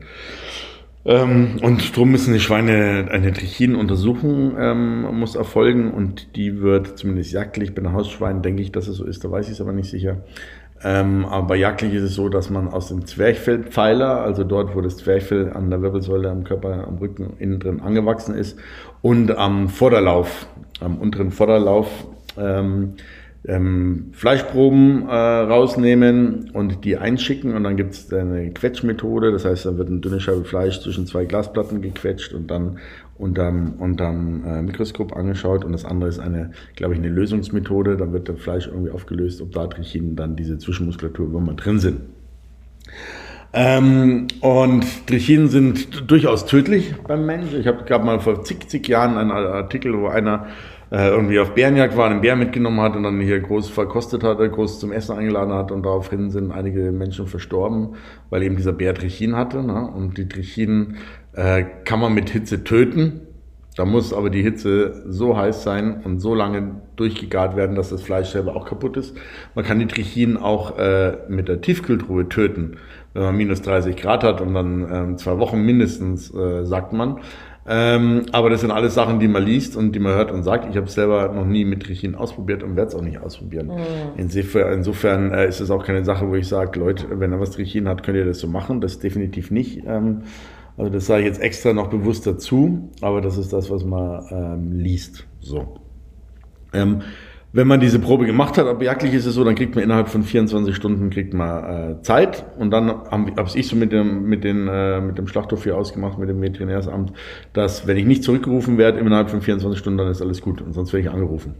Ähm, und darum müssen die Schweine eine Trichinenuntersuchung ähm, muss erfolgen und die wird zumindest jagdlich bei den Hausschweinen, denke ich, dass es so ist, da weiß ich es aber nicht sicher, Ähm, aber jagdlich ist es so, dass man aus dem Zwerchfellpfeiler, also dort, wo das Zwerchfell an der Wirbelsäule, am Körper, am Rücken innen drin angewachsen ist, und am Vorderlauf, am unteren Vorderlauf, ähm, ähm, Fleischproben äh, rausnehmen und die einschicken und dann gibt es eine Quetschmethode, das heißt, da wird eine dünne Scheibe Fleisch zwischen zwei Glasplatten gequetscht und dann unterm, unterm äh, Mikroskop angeschaut und das andere ist eine, glaube ich, eine Lösungsmethode, da wird das Fleisch irgendwie aufgelöst, ob da Trichinen dann diese Zwischenmuskulatur immer drin sind. Ähm, und Trichinen sind durchaus tödlich beim Menschen. Ich habe gerade mal vor zig, zig Jahren einen Artikel, wo einer äh, irgendwie auf Bärenjagd war, einen Bär mitgenommen hat und dann hier groß verkostet hatte, groß zum Essen eingeladen hat und daraufhin sind einige Menschen verstorben, weil eben dieser Bär Trichin hatte. Ne? Und die Trichinen äh, kann man mit Hitze töten. Da muss aber die Hitze so heiß sein und so lange durchgegart werden, dass das Fleisch selber auch kaputt ist. Man kann die Trichinen auch äh, mit der Tiefkühltruhe töten, wenn man minus 30 Grad hat und dann ähm, zwei Wochen mindestens, äh, sagt man. Ähm, aber das sind alles Sachen, die man liest und die man hört und sagt. Ich habe es selber noch nie mit Trichin ausprobiert und werde es auch nicht ausprobieren. Mhm. Insofern, insofern äh, ist es auch keine Sache, wo ich sage, Leute, wenn er was Trichin hat, könnt ihr das so machen. Das definitiv nicht. Ähm, also das sage ich jetzt extra noch bewusst dazu, aber das ist das, was man ähm, liest. So. Wenn man diese Probe gemacht hat, aber jagdlich ist es so, dann kriegt man innerhalb von 24 Stunden kriegt man äh, Zeit und dann habe hab ich so mit dem mit den äh, mit dem Schlachthof hier ausgemacht mit dem Veterinärsamt, dass wenn ich nicht zurückgerufen werde innerhalb von 24 Stunden, dann ist alles gut und sonst werde ich angerufen.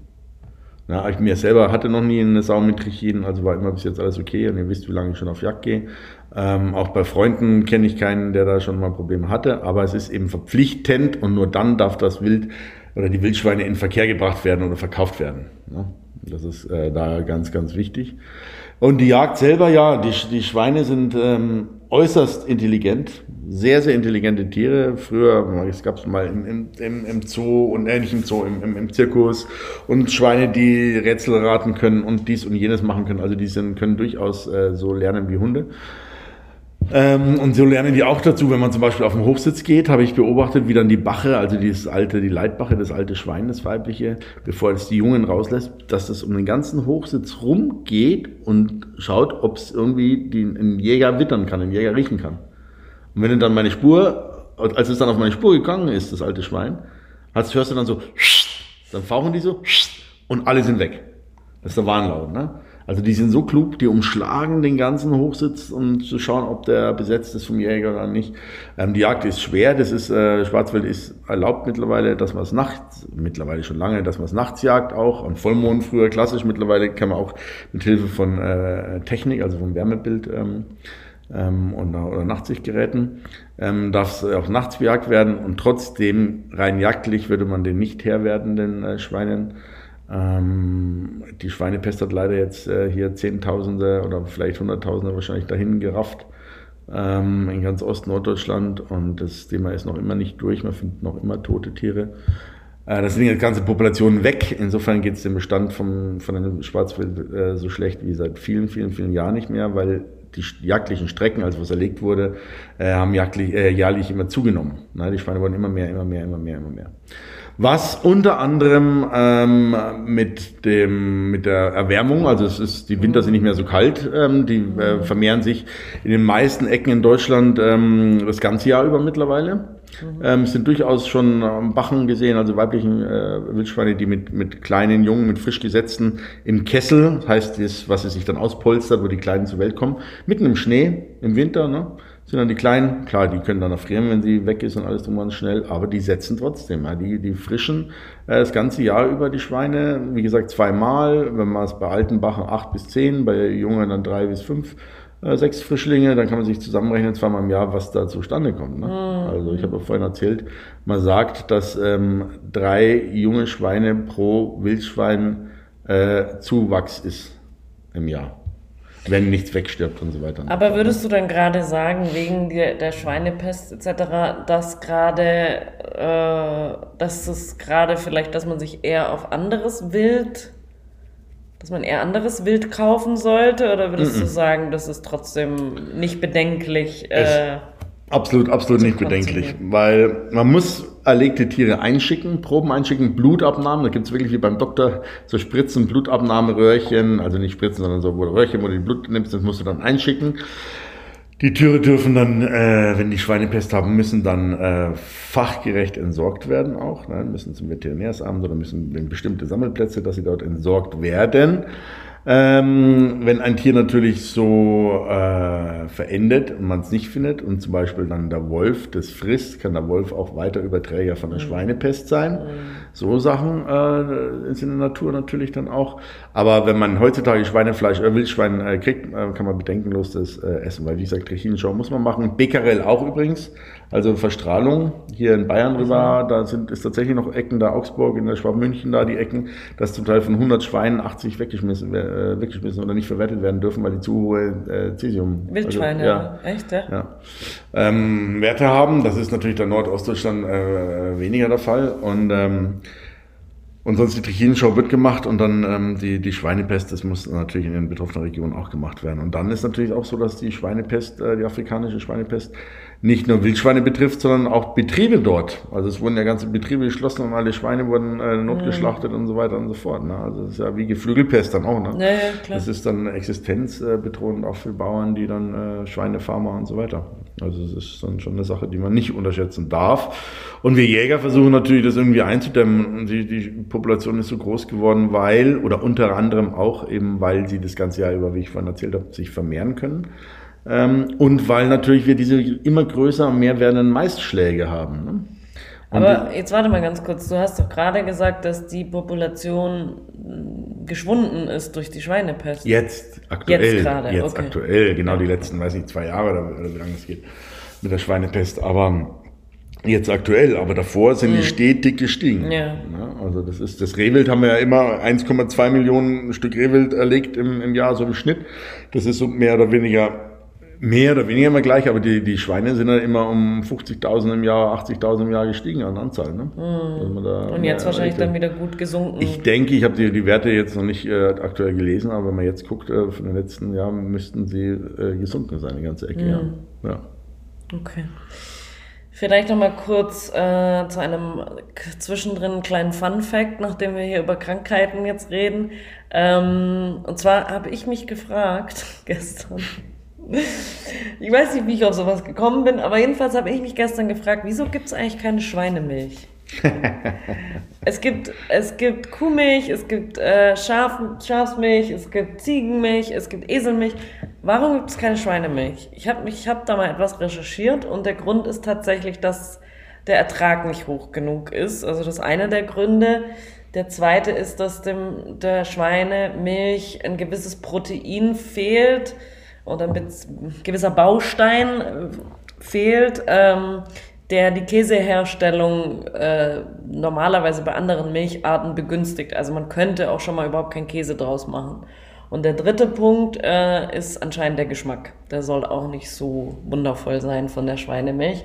Ja, ich mir selber hatte noch nie eine Sau mit Trichinen, also war immer bis jetzt alles okay und ihr wisst, wie lange ich schon auf Jagd gehe. Ähm, auch bei Freunden kenne ich keinen, der da schon mal Probleme hatte, aber es ist eben verpflichtend und nur dann darf das Wild oder die Wildschweine in Verkehr gebracht werden oder verkauft werden. Ja, das ist äh, da ganz, ganz wichtig. Und die Jagd selber, ja, die, die Schweine sind ähm, äußerst intelligent, sehr, sehr intelligente Tiere. Früher, gab es mal im, im, im Zoo und äh, nicht im Zoo, im, im, im Zirkus und Schweine, die Rätsel raten können und dies und jenes machen können. Also die sind, können durchaus äh, so lernen wie Hunde. Ähm, und so lernen die auch dazu, wenn man zum Beispiel auf den Hochsitz geht, habe ich beobachtet, wie dann die Bache, also dieses alte, die Leitbache, das alte Schwein, das weibliche, bevor es die Jungen rauslässt, dass das um den ganzen Hochsitz rumgeht und schaut, ob es irgendwie den, einen Jäger wittern kann, einen Jäger riechen kann. Und wenn dann meine Spur, als es dann auf meine Spur gegangen ist, das alte Schwein, hast, hörst du dann so, dann fauchen die so und alle sind weg. Das ist der Warnlaut, ne? Also die sind so klug, die umschlagen den ganzen Hochsitz und zu schauen, ob der besetzt ist vom Jäger oder nicht. Ähm, die Jagd ist schwer, das ist, äh, Schwarzwild ist erlaubt mittlerweile, dass man es nachts, mittlerweile schon lange, dass man es nachts jagt auch, am Vollmond früher klassisch, mittlerweile kann man auch mit Hilfe von äh, Technik, also vom Wärmebild ähm, ähm, oder, oder Nachtsichtgeräten, ähm, darf es auch nachts bejagt werden und trotzdem rein jagdlich würde man den nicht Herr werdenden äh, Schweinen ähm, die Schweinepest hat leider jetzt äh, hier Zehntausende oder vielleicht Hunderttausende wahrscheinlich dahin gerafft ähm, in ganz Ost-Norddeutschland und das Thema ist noch immer nicht durch. Man findet noch immer tote Tiere. Äh, das sind jetzt ganze Populationen weg. Insofern geht es dem Bestand vom, von einem Schwarzwild äh, so schlecht wie seit vielen, vielen, vielen Jahren nicht mehr, weil die jagdlichen Strecken, also was erlegt wurde, äh, haben jagdlich, äh, jährlich immer zugenommen. Ne? Die Schweine wurden immer mehr, immer mehr, immer mehr, immer mehr was unter anderem ähm, mit dem mit der Erwärmung, also es ist die Winter sind nicht mehr so kalt, ähm, die äh, vermehren sich in den meisten Ecken in Deutschland ähm, das ganze Jahr über mittlerweile. Mhm. Ähm, sind durchaus schon am Bachen gesehen, also weiblichen äh, Wildschweine, die mit, mit kleinen Jungen, mit frisch gesetzten im Kessel, heißt das, was sie sich dann auspolstert, wo die Kleinen zur Welt kommen, mitten im Schnee, im Winter, ne? Sind dann die Kleinen, klar, die können dann erfrieren, wenn sie weg ist und alles drum und schnell, aber die setzen trotzdem. Ja, die, die frischen äh, das ganze Jahr über die Schweine, wie gesagt, zweimal, wenn man es bei alten Bachen acht bis zehn, bei Jungen dann drei bis fünf, äh, sechs Frischlinge, dann kann man sich zusammenrechnen, zweimal im Jahr, was da zustande kommt. Ne? Mhm. Also ich habe vorhin erzählt, man sagt, dass ähm, drei junge Schweine pro Wildschwein äh, Zuwachs ist im Jahr wenn nichts wegstirbt und so weiter. Aber würdest du dann gerade sagen, wegen der, der Schweinepest etc., dass gerade, äh, dass es gerade vielleicht, dass man sich eher auf anderes Wild, dass man eher anderes Wild kaufen sollte? Oder würdest mm -mm. du sagen, das ist trotzdem nicht bedenklich? Äh, absolut, absolut nicht bedenklich, weil man muss erlegte Tiere einschicken, Proben einschicken, Blutabnahmen. Da gibt es wirklich wie beim Doktor so Spritzen, Blutabnahmeröhrchen, also nicht Spritzen, sondern so Röhrchen, wo du die Blut nimmst, das musst du dann einschicken. Die Tiere dürfen dann, äh, wenn die Schweinepest haben, müssen dann äh, fachgerecht entsorgt werden auch. Ne? Müssen zum Veterinärsamt oder müssen in bestimmte Sammelplätze, dass sie dort entsorgt werden. Ähm, wenn ein Tier natürlich so äh, verendet und man es nicht findet und zum Beispiel dann der Wolf das frisst, kann der Wolf auch weiter Überträger von der mhm. Schweinepest sein. Mhm. So Sachen äh, sind in der Natur natürlich dann auch. Aber wenn man heutzutage Schweinefleisch oder Wildschwein äh, kriegt, äh, kann man bedenkenlos das äh, essen, weil wie gesagt, Trichinshow muss man machen. Becquerel auch übrigens. Also Verstrahlung hier in Bayern rüber, da sind ist tatsächlich noch Ecken da Augsburg, in der Schwab-München da die Ecken, dass zum Teil von 100 Schweinen 80 weggeschmissen, äh, weggeschmissen oder nicht verwertet werden dürfen, weil die zu hohe äh, Cäsium Wildschweine, also, ja, echt, ja? ja. Ähm, Werte haben. Das ist natürlich der Nordostdeutschland äh, weniger der Fall und ähm, und sonst die Trichinenschau wird gemacht und dann ähm, die, die Schweinepest, das muss natürlich in den betroffenen Regionen auch gemacht werden. Und dann ist natürlich auch so, dass die Schweinepest, äh, die afrikanische Schweinepest, nicht nur Wildschweine betrifft, sondern auch Betriebe dort. Also es wurden ja ganze Betriebe geschlossen und alle Schweine wurden äh, notgeschlachtet mhm. und so weiter und so fort. Ne? Also es ist ja wie Geflügelpest dann auch. Ne? Ja, ja, klar. Das ist dann existenzbedrohend auch für Bauern, die dann äh, Schweinefarmer und so weiter. Also es ist dann schon eine Sache, die man nicht unterschätzen darf. Und wir Jäger versuchen natürlich, das irgendwie einzudämmen. Die, die Population ist so groß geworden, weil, oder unter anderem auch eben, weil sie das ganze Jahr über, wie ich vorhin erzählt habe, sich vermehren können. Ähm, und weil natürlich wir diese immer größer und mehr werdenden Maisschläge haben. Ne? Aber jetzt warte mal ganz kurz. Du hast doch gerade gesagt, dass die Population geschwunden ist durch die Schweinepest. Jetzt, aktuell. Jetzt gerade, Jetzt okay. aktuell, genau die letzten, weiß ich, zwei Jahre oder, oder wie lange es geht mit der Schweinepest. Aber jetzt aktuell, aber davor sind mhm. die stetig gestiegen. Ja. Also das ist, das Rehwild haben wir ja immer 1,2 Millionen Stück Rehwild erlegt im, im Jahr, so im Schnitt. Das ist so mehr oder weniger Mehr oder weniger immer gleich, aber die, die Schweine sind dann immer um 50.000 im Jahr, 80.000 im Jahr gestiegen an Anzahl. Ne? Mm. Und jetzt wahrscheinlich dann wieder gut gesunken. Ich denke, ich habe die, die Werte jetzt noch nicht äh, aktuell gelesen, aber wenn man jetzt guckt, äh, von den letzten Jahren müssten sie äh, gesunken sein, die ganze Ecke. Mm. Ja. ja. Okay. Vielleicht noch mal kurz äh, zu einem zwischendrin kleinen Fun Fact, nachdem wir hier über Krankheiten jetzt reden. Ähm, und zwar habe ich mich gefragt gestern. Ich weiß nicht, wie ich auf sowas gekommen bin, aber jedenfalls habe ich mich gestern gefragt, wieso gibt es eigentlich keine Schweinemilch? es, gibt, es gibt Kuhmilch, es gibt äh, Schaf, Schafsmilch, es gibt Ziegenmilch, es gibt Eselmilch. Warum gibt es keine Schweinemilch? Ich habe hab da mal etwas recherchiert und der Grund ist tatsächlich, dass der Ertrag nicht hoch genug ist. Also das ist einer der Gründe. Der zweite ist, dass dem, der Schweinemilch ein gewisses Protein fehlt, oder mit gewisser Baustein äh, fehlt, ähm, der die Käseherstellung äh, normalerweise bei anderen Milcharten begünstigt. Also man könnte auch schon mal überhaupt keinen Käse draus machen. Und der dritte Punkt äh, ist anscheinend der Geschmack. Der soll auch nicht so wundervoll sein von der Schweinemilch.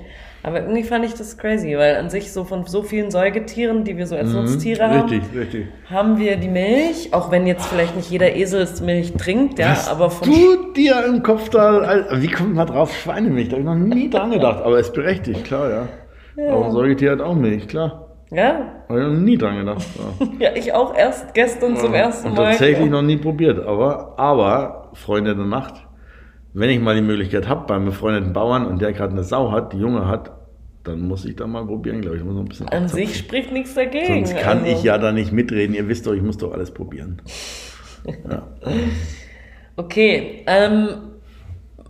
Aber irgendwie fand ich das crazy, weil an sich so von so vielen Säugetieren, die wir so als mhm, Nutztiere haben, richtig, richtig. haben wir die Milch, auch wenn jetzt vielleicht nicht jeder Eselsmilch trinkt, ja, Was aber von du dir im Kopf da, wie kommt man drauf Schweinemilch? Da habe ich noch nie dran gedacht, aber ist berechtigt, klar, ja. ja. Aber ein Säugetier hat auch Milch, klar. Ja. Habe ich noch nie dran gedacht. Ja, ja ich auch erst gestern zum ersten Mal. Tatsächlich ja. noch nie probiert, aber, aber, Freunde der Nacht, wenn ich mal die Möglichkeit habe, beim befreundeten Bauern und der gerade eine Sau hat, die Junge hat, dann muss ich da mal probieren, glaube ich. Muss ein bisschen An abzapfen. sich spricht nichts dagegen. Sonst kann also. ich ja da nicht mitreden. Ihr wisst doch, ich muss doch alles probieren. Ja. okay, ähm,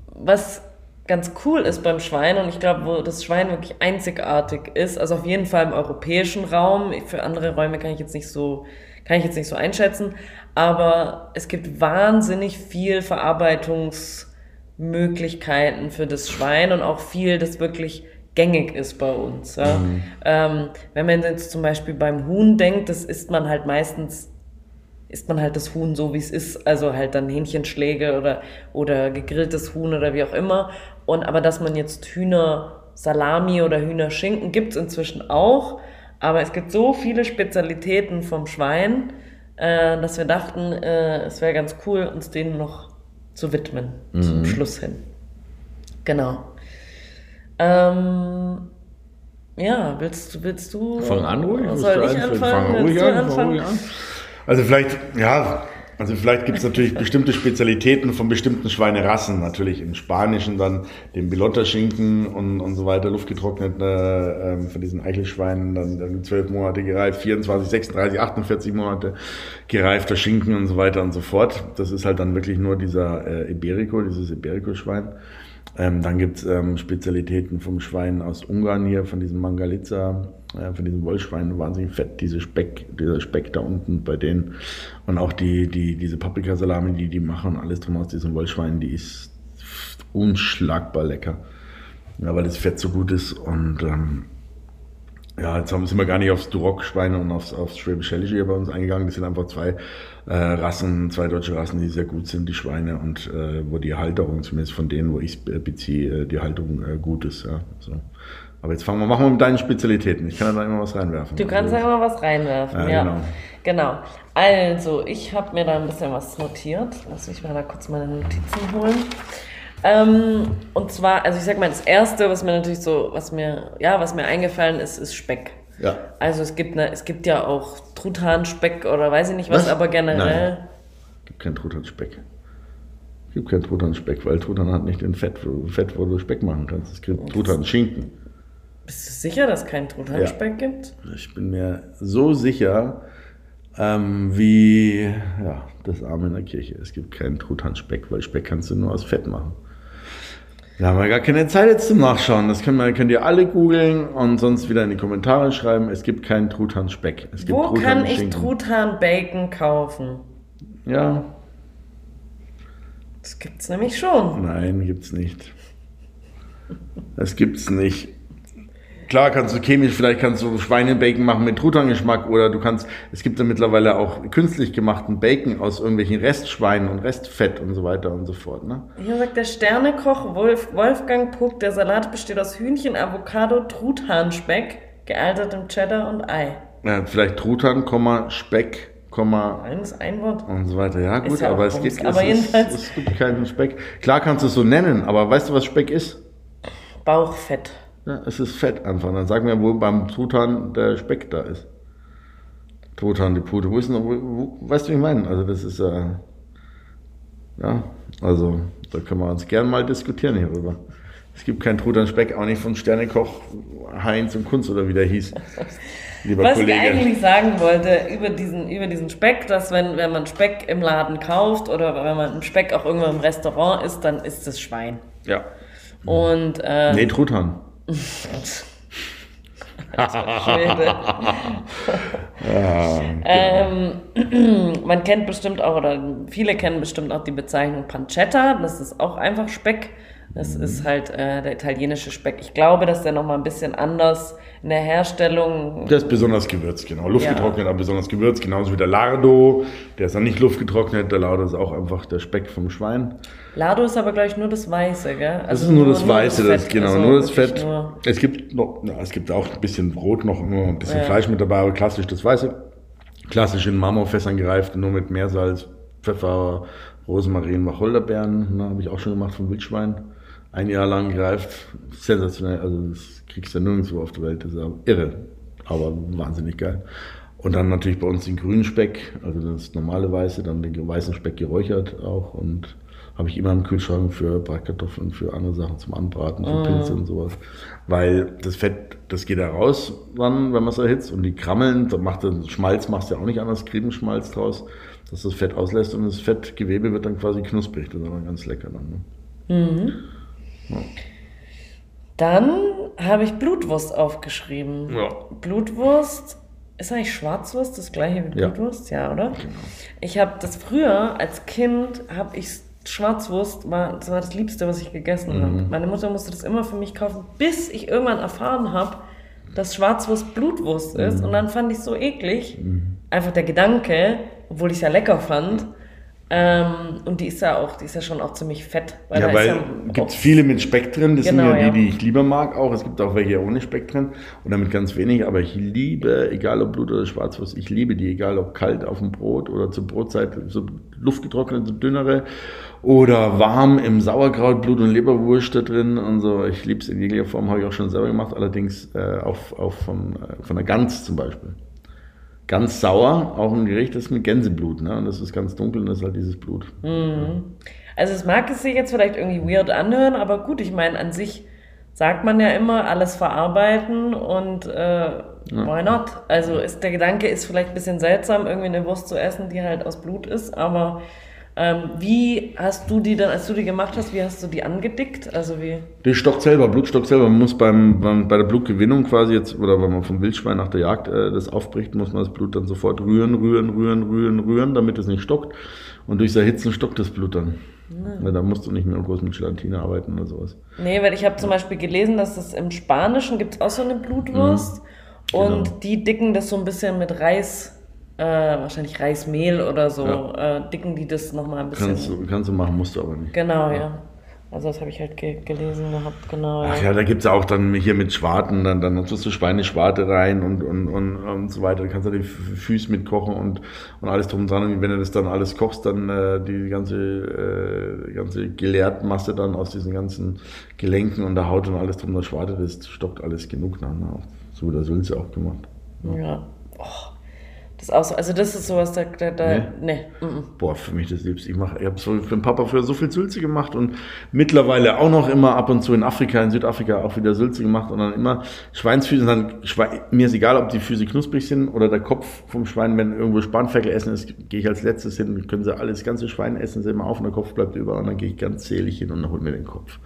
was ganz cool ist beim Schwein und ich glaube, wo das Schwein wirklich einzigartig ist, also auf jeden Fall im europäischen Raum. Für andere Räume kann ich jetzt nicht so, kann ich jetzt nicht so einschätzen, aber es gibt wahnsinnig viel Verarbeitungs Möglichkeiten für das Schwein und auch viel, das wirklich gängig ist bei uns. Ja. Mhm. Ähm, wenn man jetzt zum Beispiel beim Huhn denkt, das isst man halt meistens, isst man halt das Huhn so, wie es ist, also halt dann Hähnchenschläge oder, oder gegrilltes Huhn oder wie auch immer. Und aber dass man jetzt Hühner Salami oder Hühnerschinken gibt es inzwischen auch, aber es gibt so viele Spezialitäten vom Schwein, äh, dass wir dachten, äh, es wäre ganz cool, uns denen noch zu widmen, mhm. zum Schluss hin. Genau. Ähm, Ja, willst, du- willst du. Fang an ruhig. Soll ich anfangen? Fang ruhig an, fang anfangen? ruhig an. Also vielleicht, ja, also vielleicht gibt es natürlich bestimmte Spezialitäten von bestimmten Schweinerassen. Natürlich im Spanischen dann den Bilotta-Schinken und, und so weiter, luftgetrocknet äh, von diesen Eichelschweinen, dann, dann 12 Monate gereift, 24, 36, 48 Monate gereifter Schinken und so weiter und so fort. Das ist halt dann wirklich nur dieser äh, Iberico, dieses Iberico-Schwein. Ähm, dann gibt's ähm, Spezialitäten vom Schwein aus Ungarn hier, von diesem Mangalitza, äh, von diesem Wollschwein, wahnsinnig fett, diese Speck, dieser Speck da unten bei denen. Und auch die, die, diese Paprikasalami, die die machen, alles drum aus diesem Wollschwein, die ist unschlagbar lecker. Ja, weil das Fett so gut ist und ähm, ja, jetzt sind wir gar nicht aufs Duroc-Schweine und aufs, aufs Schwäbisch Hellische hier bei uns eingegangen. Das sind einfach zwei äh, Rassen, zwei deutsche Rassen, die sehr gut sind, die Schweine, und äh, wo die Halterung, zumindest von denen, wo ich äh, beziehe, äh, die Halterung äh, gut ist. Ja, so. Aber jetzt fangen wir, machen wir mit deinen Spezialitäten. Ich kann da immer was reinwerfen. Du kannst Also, ja immer was reinwerfen, Ja, ja. genau. Genau. Also, ich habe mir da ein bisschen was notiert. Lass mich mal da kurz meine Notizen holen. Ähm, und zwar, also ich sag mal, das erste, was mir natürlich so, was mir, ja, was mir eingefallen ist, ist Speck. Ja. Also es gibt, ne, es gibt ja auch Truthahnspeck oder weiß ich nicht was, Was? aber generell. Nein. gibt keinen Truthahnspeck. Es gibt keinen Truthahnspeck, weil Truthahn hat nicht den Fett, Fett, wo du Speck machen kannst. Es gibt Truthahn-Schinken. Bist du sicher, dass es keinen Truthahnspeck gibt? Ich bin mir so sicher, ähm, wie ja, das Arme in der Kirche. Es gibt keinen Truthahnspeck, weil Speck kannst du nur aus Fett machen. Da haben wir gar keine Zeit jetzt zum Nachschauen. Das können wir, könnt ihr alle googeln und sonst wieder in die Kommentare schreiben. Es gibt keinen Truthahnspeck. Es gibt Wo kann ich. Truthahn-Bacon kaufen? Ja, Das gibt's nämlich schon. nein, gibt's nicht. Das gibt's nicht. Klar kannst du chemisch, vielleicht kannst du Schweinebacon machen mit Truthahn-Geschmack oder du kannst, es gibt ja mittlerweile auch künstlich gemachten Bacon aus irgendwelchen Restschweinen und Restfett und so weiter und so fort. Ne? Hier sagt der Sternekoch Wolf, Wolfgang Puck, der Salat besteht aus Hühnchen, Avocado, Truthahnspeck, gealtertem Cheddar und Ei. Ja, vielleicht Truthahn, Speck, Komma Eines ein Wort. und so weiter. Ja gut, ja aber es gibt, Aber es, ist, es gibt keinen Speck. Klar kannst du es so nennen, aber weißt du, was Speck ist? Bauchfett. Ja, es ist Fett einfach. Dann sag mir, wo beim Truthahn der Speck da ist. Truthahn, die Pute. Wo ist denn, wo, wo, weißt du, wie ich meine? Also das ist äh, ja, also da können wir uns gern mal diskutieren hierüber. Es gibt keinen Truthahn-Speck, auch nicht von Sternekoch Heinz und Kunz oder wie der hieß. Lieber Was Kollege. ich eigentlich sagen wollte über diesen, über diesen Speck, dass wenn, wenn man Speck im Laden kauft oder wenn man Speck auch irgendwo im Restaurant isst, dann ist es Schwein. ja. Und ähm, Nee, Truthahn. Ähm, man kennt bestimmt auch, oder viele kennen bestimmt auch die Bezeichnung Pancetta. Das ist auch einfach Speck. Das ist halt äh, der italienische Speck. Ich glaube, dass der nochmal ein bisschen anders in der Herstellung. Der ist besonders gewürzt, genau. Luftgetrocknet, aber besonders gewürzt, genauso wie der Lardo. Der ist dann nicht luftgetrocknet. Der Lardo ist auch einfach der Speck vom Schwein. Lardo ist aber, glaube ich, nur das Weiße, gell? Das ist nur das Weiße, das, Fett, genau, also nur das Fett. nur- Es gibt noch, ja, es gibt auch ein bisschen Brot noch, nur ein bisschen Ja. Fleisch mit dabei, aber klassisch das Weiße. Klassisch in Marmorfässern gereift, nur mit Meersalz, Pfeffer, Rosmarin, Wacholderbeeren. Ne, Habe ich auch schon gemacht vom Wildschwein. Ein Jahr lang gereift. Sensationell, also das kriegst du ja nirgendwo auf der Welt. Das ist aber irre, aber wahnsinnig geil. Und dann natürlich bei uns den grünen Speck, also das normale Weiße, dann den weißen Speck geräuchert auch und habe ich immer im Kühlschrank für Bratkartoffeln, für andere Sachen zum Anbraten, für Pilze und sowas. Weil das Fett, das geht da raus, dann, wenn man es erhitzt und die Krammeln, da macht der Schmalz machst du ja auch nicht anders, Kriebenschmalz draus, dass das Fett auslässt und das Fettgewebe wird dann quasi knusprig, das ist dann ganz lecker dann. Ne? Dann habe ich Blutwurst aufgeschrieben. Ja. Blutwurst ist eigentlich Schwarzwurst das gleiche wie Ja. Blutwurst? Ja, oder? Ich habe das früher als Kind habe ich Schwarzwurst war das war das Liebste, was ich gegessen habe. Meine Mutter musste das immer für mich kaufen, bis ich irgendwann erfahren habe, dass Schwarzwurst Blutwurst ist und dann fand ich es so eklig. Einfach der Gedanke, obwohl ich es ja lecker fand. Ähm, und die ist ja auch, die ist ja schon auch ziemlich fett. ja, da ist weil ja gibt es viele mit Speck drin, das Genau, sind ja die, ja. die ich lieber mag auch. Es gibt auch welche ohne Speck drin oder mit ganz wenig, aber ich liebe, egal ob Blut oder Schwarzwurst, ich liebe die, egal ob kalt auf dem Brot oder zur Brotzeit, so luftgetrocknet, so dünnere oder warm im Sauerkraut, Blut und Leberwurst da drin und so. Ich liebe es in jeglicher Form, habe ich auch schon selber gemacht, allerdings äh, auf, auf von, äh, von der Gans zum Beispiel. Ganz sauer, auch ein Gericht, das ist mit Gänseblut, ne? Und das ist ganz dunkel und das ist halt dieses Blut. Also es mag es sich jetzt vielleicht irgendwie weird anhören, aber gut, ich meine, an sich sagt man ja immer, alles verarbeiten und äh, why not? Also ist, der Gedanke ist vielleicht ein bisschen seltsam, irgendwie eine Wurst zu essen, die halt aus Blut ist, aber ähm, wie hast du die dann, als du die gemacht hast, wie hast du die angedickt? Also wie? Der stockt selber, Blut stockt selber. Man muss beim, beim, bei der Blutgewinnung quasi jetzt, oder wenn man vom Wildschwein nach der Jagd äh, das aufbricht, muss man das Blut dann sofort rühren, rühren, rühren, rühren, rühren, damit es nicht stockt. Und durchs Erhitzen stockt das Blut dann. Ja, da musst du nicht mehr groß mit Gelatine arbeiten oder sowas. Nee, weil ich habe zum Beispiel gelesen, dass es im Spanischen gibt es auch so eine Blutwurst Genau. und die dicken das so ein bisschen mit Reis, äh, wahrscheinlich Reismehl oder so, Ja. äh, dicken die das nochmal ein bisschen. Kannst du, kannst du machen, musst du aber nicht. Genau, ja. Also das habe ich halt ge gelesen gehabt, genau. Ach Ja. ja, da gibt's auch dann hier mit Schwarten, dann, dann tust du Schweineschwarte rein und, und, und, und so weiter. Da kannst du die Füße mitkochen und, und alles drum und dran. Und wenn du das dann alles kochst, dann äh, die ganze, äh, ganze Geleertmasse dann aus diesen ganzen Gelenken und der Haut und alles drum, der Schwarte, das stockt alles genug nach. Ne? So der Sülze auch gemacht. ja. Oh, das auch so, also das ist sowas, da, da, da Nee? nee. mm. Boah, für mich das Liebste. Ich, mach- ich habe so für den Papa früher so viel Sülze gemacht und mittlerweile auch noch immer ab und zu in Afrika, in Südafrika auch wieder Sülze gemacht und dann immer Schweinsfüße. Und dann, Schwe mir ist egal, ob die Füße knusprig sind oder der Kopf vom Schwein, wenn irgendwo Spanferkel essen ist, gehe ich als letztes hin. Können sie alles, das ganze Schwein essen sie immer auf und der Kopf bleibt über und dann gehe ich ganz zählig hin und dann hol mir den Kopf.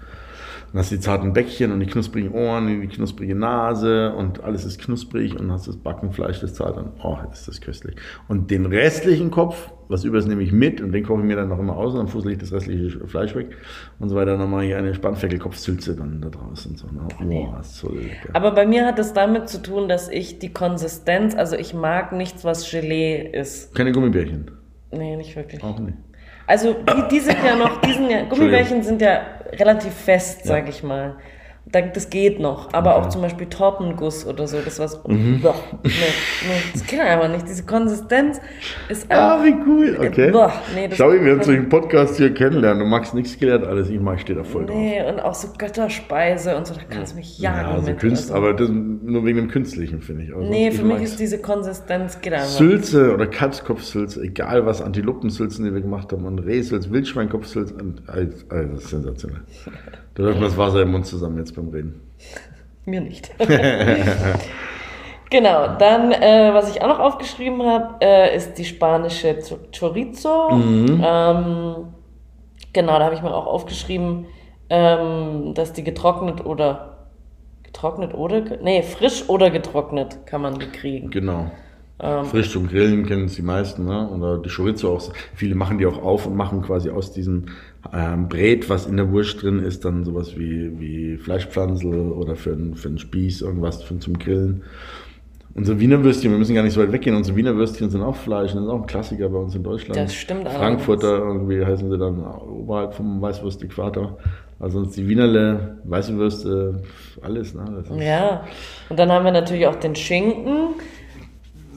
Dann hast du die zarten Bäckchen und die knusprigen Ohren, und die knusprige Nase und alles ist knusprig und hast das Backenfleisch, das zart und oh, ist das köstlich. Und den restlichen Kopf, was über ist, nehme ich mit und den koche ich mir dann noch immer aus und dann fussel ich das restliche Fleisch weg und so weiter. Dann mache ich eine Spannfeckelkopfsülze dann da draußen und so. Ne? nee. Oh, ist so lecker. Aber bei mir hat es damit zu tun, dass ich die Konsistenz, also ich mag nichts, was Gelee ist. Keine Gummibärchen. Nee, nicht wirklich. Auch nicht. Also die, die sind ja noch, die sind ja, Gummibärchen sind ja relativ fest, sag ich mal. Da- Das geht noch, aber auch zum Beispiel Tortenguss oder so, das was. Mhm. Boah, nee, nee, das geht einfach nicht. Diese Konsistenz ist Ah, einfach. wie cool. Okay. Boah, nee, das- Schau, wir durch den Podcast hier kennenlernen. Du magst nichts gelernt, alles. Ich mag, stehe da voll drauf. Nee, und auch so Götterspeise und so, da kannst du mich jagen Ja, also mit. Künst, also. aber das nur wegen dem Künstlichen, finde ich. Also Nee, für mich ist diese Konsistenz, geht einfach. Sülze oder Kalbskopfsülze, egal was, Antilopensülzen, die wir gemacht haben, und Rehsülze, Wildschweinkopfsülze, und alles sensationell. Da läuft mir das Wasser im Mund zusammen jetzt beim Reden. Mir nicht. genau, dann, äh, was ich auch noch aufgeschrieben habe, äh, ist die spanische Cho- Chorizo. Ähm, genau, da habe ich mir auch aufgeschrieben, ähm, dass die getrocknet oder getrocknet oder nee, frisch oder getrocknet kann man die kriegen. Genau. Ähm. Frisch zum Grillen kennen es die meisten, ne? Oder die Chorizo auch. Viele machen die auch auf und machen quasi aus diesem ähm, Brät, was in der Wurst drin ist, dann sowas wie, wie Fleischpflanzel oder für einen, für einen Spieß irgendwas für, zum Grillen. Unsere Wiener Würstchen, wir müssen gar nicht so weit weggehen, unsere Wiener Würstchen sind auch Fleisch, das ist auch ein Klassiker bei uns in Deutschland. Das stimmt Frankfurter, irgendwie heißen sie dann oberhalb vom Weißwurst-Äquator. Also sonst die Wienerle, weiße Würste, alles, ne? Ja, und dann haben wir natürlich auch den Schinken.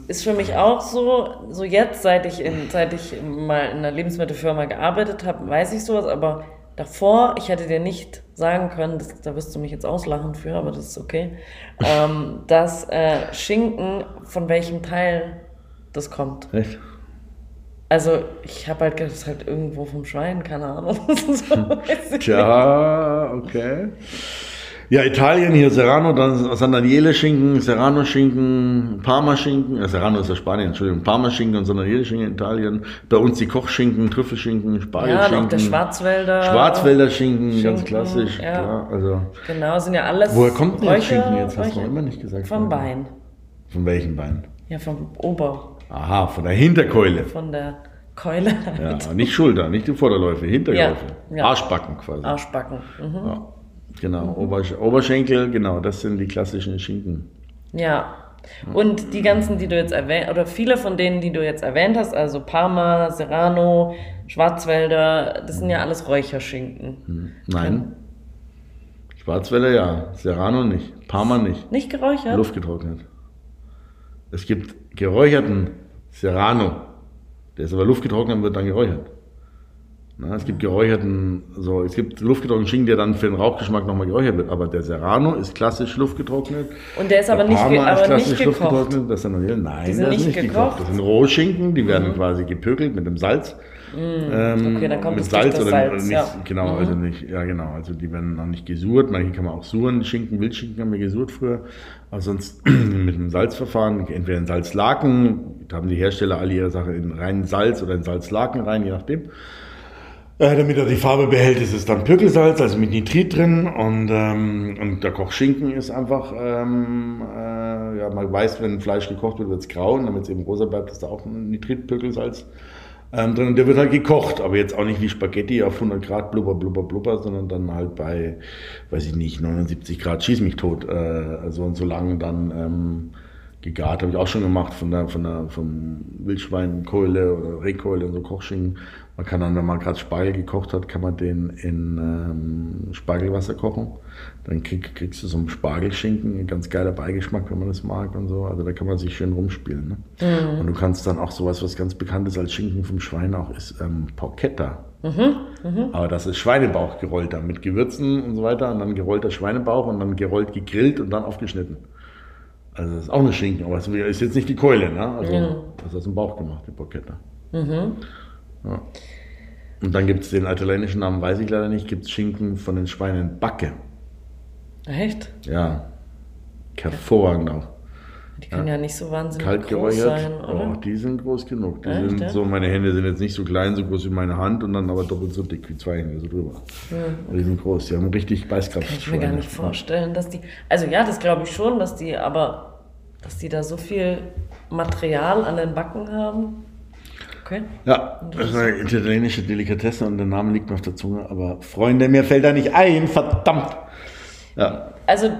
Ist für mich auch so, so jetzt, seit ich, in, seit ich mal in einer Lebensmittelfirma gearbeitet habe, weiß ich sowas, aber davor, ich hätte dir nicht sagen können, das, da wirst du mich jetzt auslachen für, aber das ist okay, ähm, dass äh, Schinken, von welchem Teil das kommt. Echt? Also ich habe halt gedacht, das ist halt irgendwo vom Schwein, keine Ahnung. so, ich Tja, okay. Ja, Italien hier Serrano, dann San Daniele Schinken, Serrano Schinken, Parma Schinken, äh, Serrano ist ja Spanien, Entschuldigung, Parma Schinken und San Daniele Schinken in Italien. Bei uns die Kochschinken, Trüffelschinken, Ja, Spargelschinken. und auch der Schwarzwälder. Schwarzwälder Schinken, ganz Schinken, klassisch, ja. klar. Also, Genau, sind ja alles. woher kommt denn der Schinken jetzt? Hast du noch immer nicht gesagt. Vom Bein. Von welchem Bein? Ja, vom Ober. Aha, von der Hinterkeule. Von der Keule. Ja, nicht Schulter, nicht die Vorderläufe, Hinterläufe. Ja, ja. Arschbacken quasi. Arschbacken. Mhm. Ja, genau, Obersch Oberschenkel, genau, das sind die klassischen Schinken. Ja. Und die ganzen, die du jetzt erwähnt, oder viele von denen, die du jetzt erwähnt hast, also Parma, Serrano, Schwarzwälder, das sind ja alles Räucherschinken. Hm. Nein. Schwarzwälder ja, Serrano nicht, Parma nicht. Nicht geräuchert? Luftgetrocknet. Es gibt geräucherten Serrano. Der ist aber luftgetrocknet und wird dann geräuchert. Na, es gibt geräucherten, so, es gibt luftgetrockneten Schinken, der dann für den Rauchgeschmack nochmal geräuchert wird. Aber der Serrano ist klassisch luftgetrocknet. Und der ist aber der nicht, ge aber klassisch nicht gekocht. luftgetrocknet. Das sind nein, Die sind nicht nicht gekocht. gekocht? Mhm. Das sind Rohschinken, die werden quasi gepökelt mit dem Salz. Ähm, Okay, dann kommt mit Salz oder Salz, nicht, ja. genau, Mhm. also nicht, ja genau, also die werden noch nicht gesurt, manche kann man auch suren, Schinken, Wildschinken haben wir gesurt früher, aber sonst mit einem Salzverfahren, entweder in Salzlaken, da haben die Hersteller alle ihre Sache in reinen Salz oder in Salzlaken rein, je nachdem. Äh, damit er die Farbe behält, ist es dann Pökelsalz, also mit Nitrit drin und, ähm, und der Kochschinken ist einfach, ähm, äh, ja, man weiß, wenn Fleisch gekocht wird, wird es grau und damit es eben rosa bleibt, ist da auch ein Nitritpökelsalz ähm, drin. Und der wird halt gekocht, aber jetzt auch nicht wie Spaghetti auf 100 Grad blubber, blubber, blubber, sondern dann halt bei, weiß ich nicht, 79 Grad schieß mich tot, äh, so und so lange dann ähm, gegart, habe ich auch schon gemacht von der, von der, vom Wildschweinkeule oder Rehkeule und so Kochschinken. Man kann dann, wenn man gerade Spargel gekocht hat, kann man den in ähm, Spargelwasser kochen. Dann krieg, kriegst du so einen Spargelschinken, ein ganz geiler Beigeschmack, wenn man das mag und so. Also da kann man sich schön rumspielen. Ne? Und du kannst dann auch sowas, was ganz bekannt ist als Schinken vom Schwein auch, ist ähm, Porchetta. Aber das ist Schweinebauch gerollter mit Gewürzen und so weiter und dann gerollter Schweinebauch und dann gerollt gegrillt und dann aufgeschnitten. Also das ist auch eine Schinken, aber es ist jetzt nicht die Keule, ne? Also das ist aus dem Bauch gemacht, die Porchetta. Ja. Und dann gibt es den italienischen Namen, weiß ich leider nicht, gibt es Schinken von den Schweinen Backe. Echt? Ja. Hervorragend auch. Die können ja, nicht so wahnsinnig Kalt groß sein, oder? Oh, die sind groß genug. Die Echt, sind ja? so, meine Hände sind jetzt nicht so klein, so groß wie meine Hand und dann aber doppelt so dick wie zwei Hände so drüber. Die sind groß, die haben richtig Beißkraft. Kann ich mir gar nicht vorstellen, dass die. Also ja, das glaube ich schon, dass die, aber dass die da so viel Material an den Backen haben. Okay. Ja, das ist eine italienische Delikatesse und der Name liegt mir auf der Zunge, aber Freunde, mir fällt da nicht ein, verdammt. Ja, Also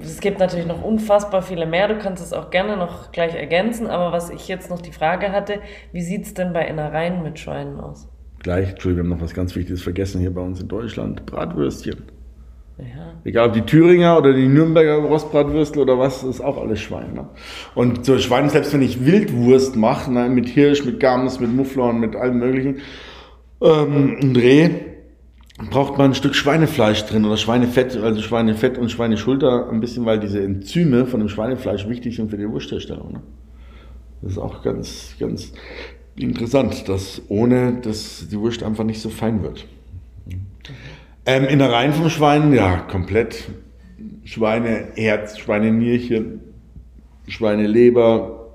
es gibt natürlich noch unfassbar viele mehr. Du kannst es auch gerne noch gleich ergänzen. Aber was ich jetzt noch die Frage hatte, wie sieht es denn bei Innereien mit Schweinen aus? gleich, Entschuldigung, wir haben noch was ganz Wichtiges vergessen hier bei uns in Deutschland. Bratwürstchen. Ja. Egal ob die Thüringer oder die Nürnberger Rostbratwürstel oder was, ist auch alles Schwein. Ne? Und so Schwein, selbst wenn ich Wildwurst mache, ne, mit Hirsch, mit Gams, mit Mufflon, mit allem möglichen, ähm, ein Reh, braucht man ein Stück Schweinefleisch drin oder Schweinefett, also Schweinefett und Schweineschulter, ein bisschen, weil diese Enzyme von dem Schweinefleisch wichtig sind für die Wurstherstellung. Ne? Das ist auch ganz, ganz interessant, dass ohne das die Wurst einfach nicht so fein wird. Ähm, Innereien vom Schwein, ja, komplett. Schweineherz, Schweinenierchen, Schweineleber.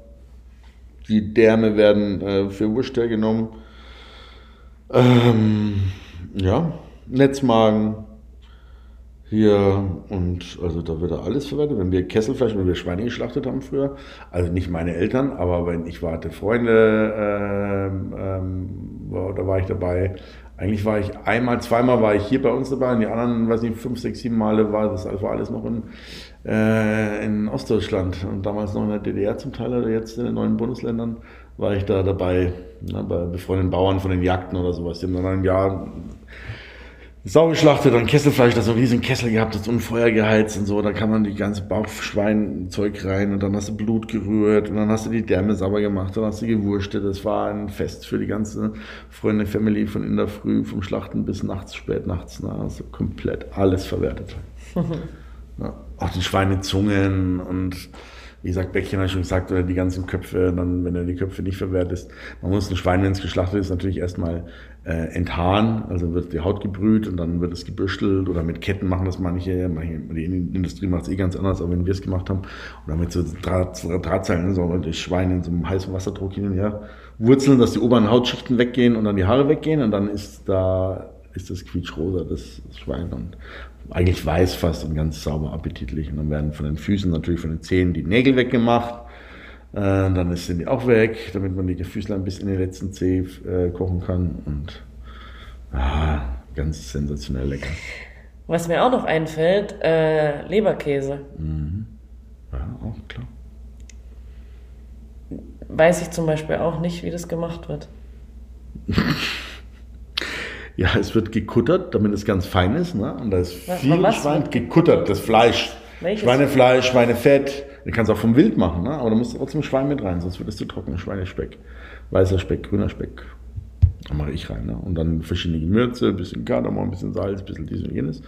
Die Därme werden äh, für Wurst hergenommen. Ähm, ja, Netzmagen. Hier und also da wird da alles verwendet. Wenn wir Kesselfleisch, wenn wir Schweine geschlachtet haben früher, also nicht meine Eltern, aber wenn ich warte Freunde, ähm, ähm, da war ich dabei. Eigentlich war ich einmal, zweimal war ich hier bei uns dabei, und die anderen, weiß nicht, fünf, sechs, sieben Male war das war alles noch in, äh, in Ostdeutschland und damals noch in der DDR zum Teil oder jetzt in den neuen Bundesländern war ich da dabei, ne, bei befreundeten Bauern von den Jagden oder sowas. Die haben dann ein Jahr Sau geschlachtet, dann Kesselfleisch, das so einen riesen Kessel gehabt, das Unfeuer geheizt und so, da kann man die ganze Bauchschweinzeug rein und dann hast du Blut gerührt und dann hast du die Därme sauber gemacht, dann hast du gewurstet. Das war ein Fest für die ganze Freunde Family von in der Früh, vom Schlachten bis nachts, spät nachts, na, also komplett alles verwertet. ja, auch die Schweinezungen und wie gesagt, Bäckchen ich schon gesagt, oder die ganzen Köpfe, dann, wenn du die Köpfe nicht verwertest. Man muss ein Schwein, wenn es geschlachtet ist, natürlich erstmal äh, enthaaren, also wird die Haut gebrüht und dann wird es gebürschtelt oder mit Ketten machen das manche, manche die Industrie macht es eh ganz anders, aber wenn wir es gemacht haben, oder mit so Draht, Drahtseilen, so und das Schwein in so einem heißen Wasserdruck hin und her wurzeln, dass die oberen Hautschichten weggehen und dann die Haare weggehen und dann ist da ist das quietschrosa, das, das Schwein. Und eigentlich weiß fast und ganz sauber appetitlich. Und dann werden von den Füßen, natürlich von den Zähnen, die Nägel weggemacht. Äh, dann sind die auch weg, damit man die Füßlein bis in den letzten Zeh äh, kochen kann. Und ah, ganz sensationell lecker. Was mir auch noch einfällt, äh, Leberkäse. Ja, auch klar. weiß ich zum Beispiel auch nicht, wie das gemacht wird. Ja, es wird gekuttert, damit es ganz fein ist. Ne? Und da ist viel was Schwein gekuttert, das Fleisch. Welches? Schweinefleisch, Schweinefett. Du kannst auch vom Wild machen, ne? aber da musst du trotzdem Schwein mit rein, sonst wird es zu trocken. Schweinespeck, weißer Speck, grüner Speck. Da mache ich rein. Ne? Und dann verschiedene Gewürze, ein bisschen Kardamom, ein bisschen Salz, ein bisschen dies und jenes.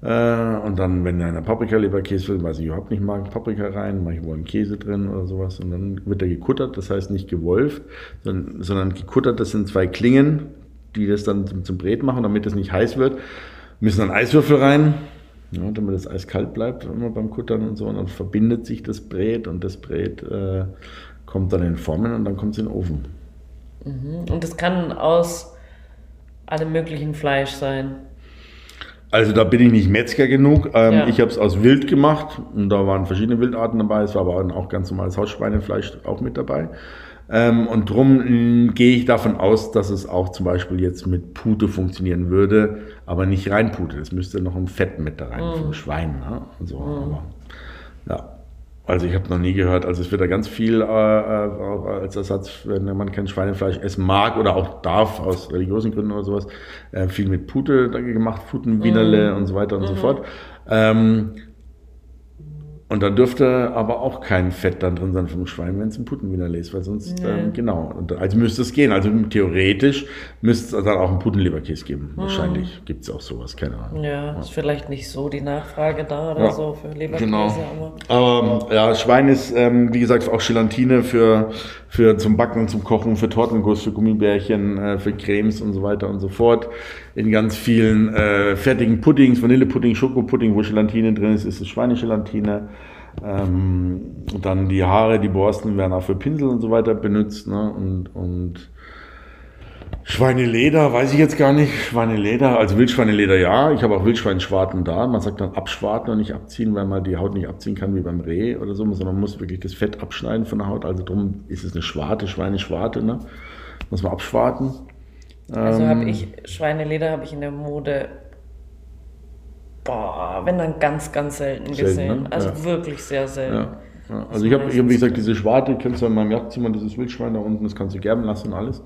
Äh, und dann, wenn einer Paprika-Leberkäse will, was ich überhaupt nicht mag, Paprika rein, mache ich wohl einen Käse drin oder sowas. Und dann wird er gekuttert, das heißt nicht gewolft, sondern, sondern gekuttert, das sind zwei Klingen, die das dann zum, zum Brät machen, damit es nicht heiß wird. Müssen dann Eiswürfel rein, ja, damit es eiskalt bleibt immer beim Kuttern und so. Und dann verbindet sich das Brät und das Brät äh, kommt dann in Formen und dann kommt es in den Ofen. Und das kann aus allem möglichen Fleisch sein. Also da bin ich nicht Metzger genug. Ähm, Ja. Ich habe es aus Wild gemacht und da waren verschiedene Wildarten dabei. Es war aber auch ganz normales Hausschweinefleisch auch mit dabei. Ähm, und drum mh, gehe ich davon aus, dass es auch zum Beispiel jetzt mit Pute funktionieren würde, aber nicht rein Pute. Es müsste noch ein Fett mit da rein vom Schwein. Ne? So, aber, ja. Also ich habe noch nie gehört, also es wird da ganz viel äh, äh, als Ersatz, wenn man kein Schweinefleisch essen mag oder auch darf, aus religiösen Gründen oder sowas, äh, viel mit Pute gemacht, Putenwienerle und so weiter und so fort. Ähm, und da dürfte aber auch kein Fett dann drin sein vom Schwein, wenn es ein Putenwienerle ist, weil sonst, ähm, genau, also müsste es gehen. Also theoretisch müsste es dann auch einen Putenleberkäse geben. Wahrscheinlich gibt es auch sowas, keine Ahnung. Ja, ist vielleicht nicht so die Nachfrage da oder Ja, so für Leberkäse, Genau. aber. Aber ja, Schwein ist, ähm, wie gesagt, auch Gelatine für, für zum Backen, zum Kochen, für Tortenguss, für Gummibärchen, äh, für Cremes und so weiter und so fort. In ganz vielen äh, fertigen Puddings, Vanillepudding, Schokopudding, wo Gelatine drin ist, ist es Schweinegelatine. Ähm, dann die Haare, die Borsten werden auch für Pinsel und so weiter benutzt. Ne? Und, und Schweineleder, weiß ich jetzt gar nicht. Schweineleder, also Wildschweineleder ja. Ich habe auch Wildschweinschwarten da. Man sagt dann abschwarten und nicht abziehen, weil man die Haut nicht abziehen kann wie beim Reh oder so, sondern man muss wirklich das Fett abschneiden von der Haut. Also drum ist es eine Schwarte, Schweineschwarte, ne? Muss man abschwarten. Also Ähm, habe ich, Schweineleder habe ich in der Mode, boah, wenn dann ganz, ganz selten Selten, gesehen. ne? Also Ja. wirklich sehr selten. Ja. Ja, also ich habe, hab, wie gesagt, diese Schwarte, kennst du in meinem Jagdzimmer, dieses Wildschwein da unten, das kannst du gerben lassen und alles.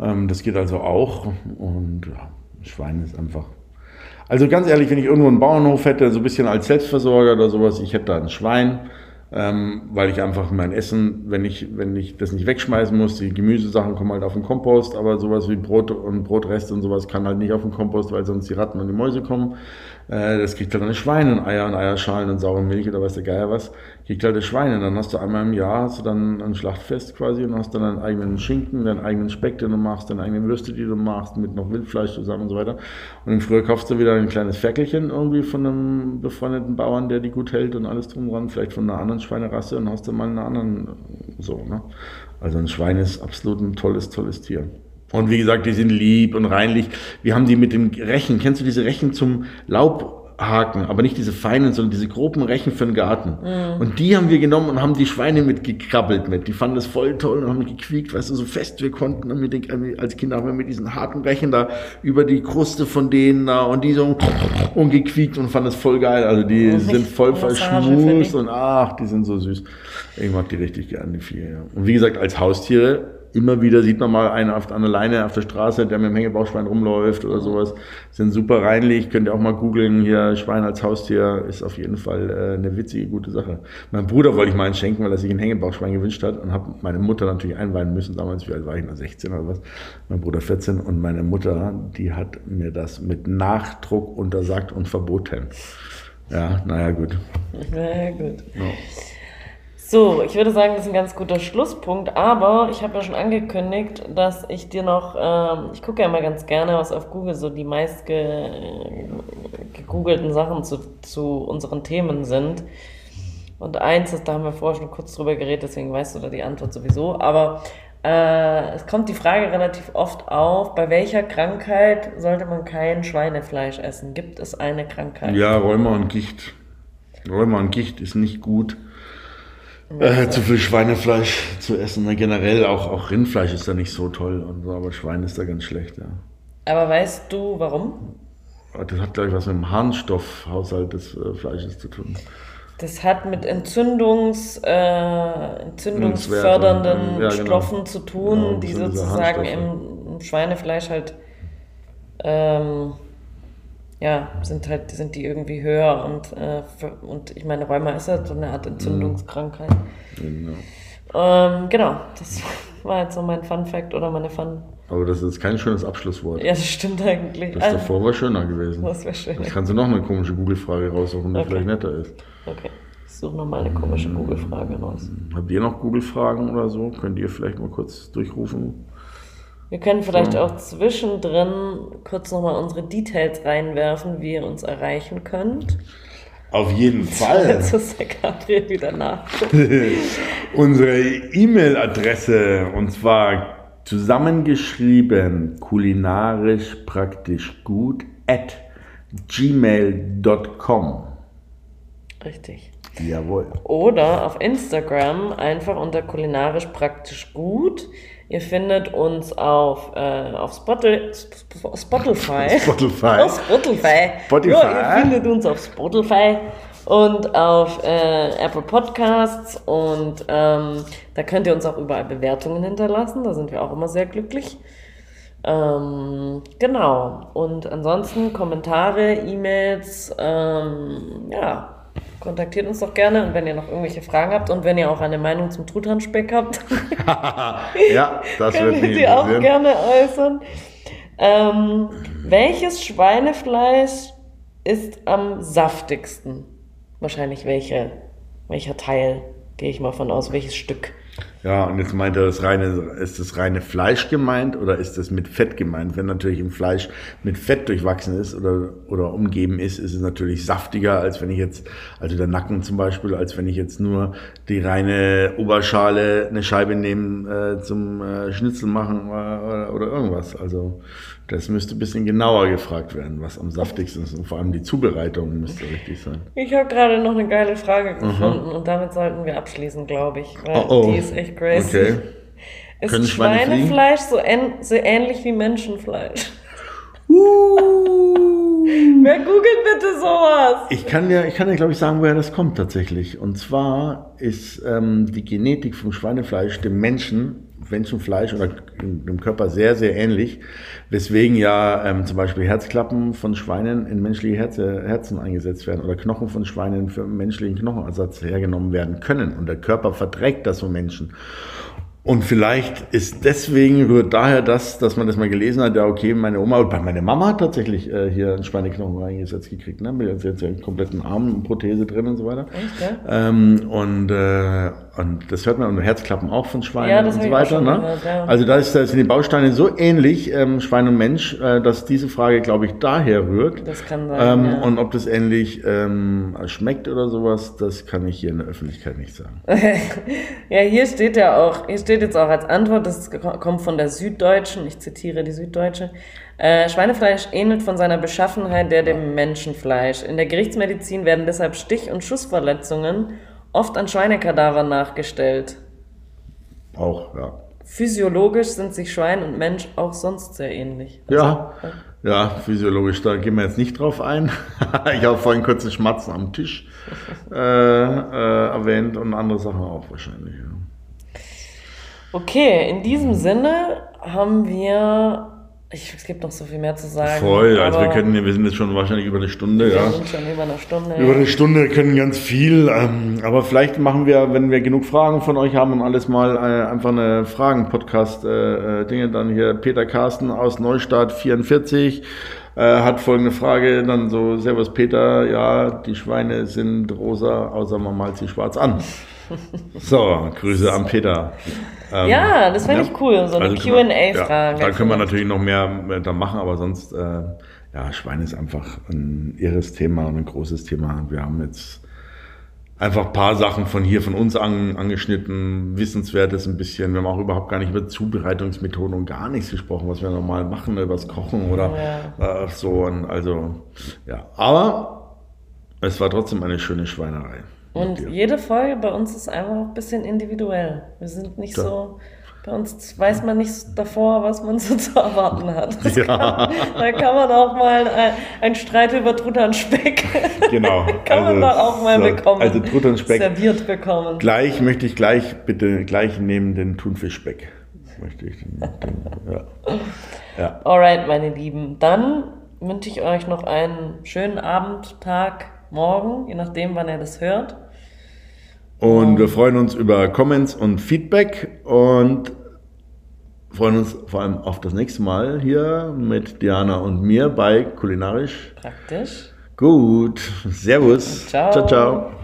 Ähm, das geht also auch. Und ja, Schwein ist einfach. Also ganz ehrlich, wenn ich irgendwo einen Bauernhof hätte, so ein bisschen als Selbstversorger oder sowas, ich hätte da ein Schwein, ähm, weil ich einfach mein Essen, wenn ich, wenn ich das nicht wegschmeißen muss, die Gemüsesachen kommen halt auf den Kompost, aber sowas wie Brot und Brotreste und sowas kann halt nicht auf den Kompost, weil sonst die Ratten und die Mäuse kommen. Äh, das kriegt halt eine Schweine und Eier und Eierschalen und saure Milch oder weiß der Geier was. Kriegt halt das Schweine. Dann hast du einmal im Jahr hast du dann ein Schlachtfest quasi und hast dann deinen eigenen Schinken, deinen eigenen Speck, den du machst, deine eigenen Würste, die du machst, mit noch Wildfleisch zusammen und so weiter. Und im Frühjahr kaufst du wieder ein kleines Ferkelchen irgendwie von einem befreundeten Bauern, der die gut hält und alles drum dran, vielleicht von einer anderen Schweinerasse und hast dann mal einen anderen so, ne? Also ein Schwein ist absolut ein tolles, tolles Tier. Und wie gesagt, die sind lieb und reinlich. Wir haben die mit dem Rechen. Kennst du diese Rechen zum Laubhaken? Aber nicht diese feinen, sondern diese groben Rechen für den Garten. Und die haben wir genommen und haben die Schweine mitgekrabbelt mit. Die fanden das voll toll und haben gequiekt, weißt du, so fest wir konnten. Und mit den, als Kinder haben wir mit diesen harten Rechen da über die Kruste von denen da und die so und gequiekt und fanden das voll geil. Also die Und sind voll verschmust und ach, die sind so süß. Ich mag die richtig gerne, die vier. Ja. Und wie gesagt, als Haustiere, immer wieder sieht man mal einen auf, an der Leine auf der Straße, der mit dem Hängebauchschwein rumläuft oder sowas. Sind super reinlich, könnt ihr auch mal googeln. Hier, Schwein als Haustier ist auf jeden Fall äh, eine witzige, gute Sache. Mein Bruder wollte ich mal einen schenken, weil er sich ein Hängebauchschwein gewünscht hat und habe meine Mutter natürlich einweihen müssen. Damals, wie alt war ich noch, 16 oder was? Mein Bruder 14 und meine Mutter, die hat mir das mit Nachdruck untersagt und verboten. Ja, naja, gut. Na ja, gut. Ja. So, ich würde sagen, das ist ein ganz guter Schlusspunkt, aber ich habe ja schon angekündigt, dass ich dir noch, ähm, ich gucke ja immer ganz gerne, was auf Google so die meist ge gegoogelten Sachen zu, zu unseren Themen sind. Und eins ist, da haben wir vorher schon kurz drüber geredet, deswegen weißt du da die Antwort sowieso, aber äh, es kommt die Frage relativ oft auf, bei welcher Krankheit sollte man kein Schweinefleisch essen? Gibt es eine Krankheit? Ja, Rheuma und Gicht. Rheuma und Gicht ist nicht gut. Äh, zu viel Schweinefleisch zu essen. Na, generell auch, auch Rindfleisch ist da nicht so toll, und so, aber Schwein ist da ganz schlecht. Ja. Aber weißt du, warum? Das hat, glaube ich, was mit dem Harnstoffhaushalt des äh, Fleisches zu tun. Das hat mit Entzündungs, äh, entzündungsfördernden Ja, genau. Stoffen zu tun, Ja, die sind diese sozusagen im, im Schweinefleisch halt, ähm, ja, sind halt, sind die irgendwie höher und, äh, für, und ich meine, Rheuma ist halt so eine Art Entzündungskrankheit. Genau. Ähm, genau, das war jetzt so mein Fun Fact oder meine Fun. Aber das ist kein schönes Abschlusswort. Ja, das stimmt eigentlich. Das Also, davor war schöner gewesen. das wäre schön. Jetzt kannst du noch eine komische Google-Frage raussuchen, die Okay. vielleicht netter ist. Okay, ich suche nochmal eine komische Google-Frage raus. Habt ihr noch Google-Fragen oder so? Könnt ihr vielleicht mal kurz durchrufen? Wir können vielleicht auch zwischendrin kurz nochmal unsere Details reinwerfen, wie ihr uns erreichen könnt. Auf jeden Fall. Jetzt ist der Gabriel wieder nach. Unsere E-Mail-Adresse und zwar zusammengeschrieben kulinarisch praktisch gut at gmail.com. Richtig. Jawohl. Oder auf Instagram einfach unter kulinarisch praktisch gut. Ihr findet uns auf, äh, auf Spotify. Spotify. Spotify. Auf Spotify. Spotify. Ja, ihr findet uns auf Spotify und auf äh, Apple Podcasts und ähm, da könnt ihr uns auch überall Bewertungen hinterlassen. Da sind wir auch immer sehr glücklich. Ähm, genau. Und ansonsten Kommentare, E-Mails, ähm, ja, kontaktiert uns doch gerne. Und wenn ihr noch irgendwelche Fragen habt und wenn ihr auch eine Meinung zum Truthahnspeck habt, Ja, das wird könnt mich ihr auch interessieren. gerne äußern. Ähm, welches Schweinefleisch ist am saftigsten? Wahrscheinlich welche, welcher Teil, gehe ich mal von aus, welches Stück. Ja, und jetzt meint er, das reine, ist das reine Fleisch gemeint oder ist das mit Fett gemeint? Wenn natürlich im Fleisch mit Fett durchwachsen ist oder, oder umgeben ist, ist es natürlich saftiger, als wenn ich jetzt, also der Nacken zum Beispiel, als wenn ich jetzt nur die reine Oberschale, eine Scheibe nehme äh, zum äh, Schnitzel machen oder, oder irgendwas. Also das müsste ein bisschen genauer gefragt werden, was am saftigsten ist. Und vor allem die Zubereitung müsste richtig sein. Ich habe gerade noch eine geile Frage gefunden und damit sollten wir abschließen, glaube ich, weil Oh, oh. die ist echt crazy. Okay. Ist Können Schweine? Schweinefleisch so, ähn so ähnlich wie Menschenfleisch? Uh. Wer googelt bitte sowas? Ich kann ja, ich kann ja, glaube ich, sagen, woher das kommt tatsächlich. Und zwar ist ähm, die Genetik vom Schweinefleisch dem Menschen, Menschenfleisch oder dem Körper sehr, sehr ähnlich, weswegen ja ähm, zum Beispiel Herzklappen von Schweinen in menschliche Herze, Herzen eingesetzt werden oder Knochen von Schweinen für menschlichen Knochenersatz hergenommen werden können. Und der Körper verträgt das von Menschen. Und vielleicht ist deswegen rührt daher das, dass man das mal gelesen hat, ja okay, meine Oma, und meine Mama hat tatsächlich äh, hier einen Schweineknochen reingesetzt gekriegt, ne? Mit jetzt, jetzt einen kompletten Armprothese drin und so weiter. Echt, ja? Ähm, und, äh, und das hört man, und Herzklappen auch von Schweinen Ja, und so weiter. Ne? gehört, ja. Also da, ist, da sind die Bausteine so ähnlich, ähm, Schwein und Mensch, äh, dass diese Frage, glaube ich, daher rührt. Das kann sein, Ähm, ja. Und ob das ähnlich ähm, schmeckt oder sowas, das kann ich hier in der Öffentlichkeit nicht sagen. Ja, hier steht ja auch, hier steht jetzt auch als Antwort, das kommt von der Süddeutschen, ich zitiere die Süddeutsche. Äh, Schweinefleisch ähnelt von seiner Beschaffenheit der dem Menschenfleisch. In der Gerichtsmedizin werden deshalb Stich- und Schussverletzungen oft an Schweinekadavern nachgestellt. Auch, ja. Physiologisch sind sich Schwein und Mensch auch sonst sehr ähnlich. Ja, ja, physiologisch, da gehen wir jetzt nicht drauf ein. ich habe vorhin kurz einen Schmatzen am Tisch äh, äh, erwähnt und andere Sachen auch wahrscheinlich. Ja. Okay, in diesem Sinne haben wir, ich, es gibt noch so viel mehr zu sagen. Voll, also wir können, wir sind jetzt schon wahrscheinlich über eine Stunde, Wir ja. sind schon über eine Stunde. Über eine Stunde können ganz viel, ähm, aber vielleicht machen wir, wenn wir genug Fragen von euch haben und alles mal äh, einfach eine Fragen-Podcast-Dinge, dann hier Peter Carsten aus Neustadt 44 äh, hat folgende Frage, dann so, Servus Peter, ja, die Schweine sind rosa, außer man malt sie schwarz an. So, Grüße an Peter. Ähm, Ja, das fände ich cool, so eine also Q&A-Frage. Ja, da können wir natürlich noch mehr äh, da machen, aber sonst, äh, ja, Schwein ist einfach ein irres Thema und ein großes Thema. Wir haben jetzt einfach ein paar Sachen von hier, von uns an, angeschnitten, Wissenswertes ein bisschen. Wir haben auch überhaupt gar nicht über Zubereitungsmethoden und gar nichts gesprochen, was wir normal machen, über das Kochen oder äh, so. Und also, ja, aber es war trotzdem eine schöne Schweinerei. Und dir. jede Folge bei uns ist einfach auch ein bisschen individuell. Wir sind nicht Ja. so Bei uns weiß man nicht davor, was man so zu erwarten hat. Das Ja. Kann, da kann man auch mal ein, ein Streit über Truthahnspeck. Genau. kann man doch auch mal so, bekommen. Also Truthahnspeck. Serviert bekommen. Gleich möchte ich gleich, bitte gleich nehmen den Thunfischspeck. Möchte ich den, den, ja. ja. Alright, meine Lieben. Dann wünsche ich euch noch einen schönen Abend, Tag, Morgen, je nachdem, wann ihr das hört. Und wir freuen uns über Comments und Feedback und freuen uns vor allem auf das nächste Mal hier mit Diana und mir bei Kulinarisch. Praktisch. Gut. Servus. Ciao. Ciao, ciao.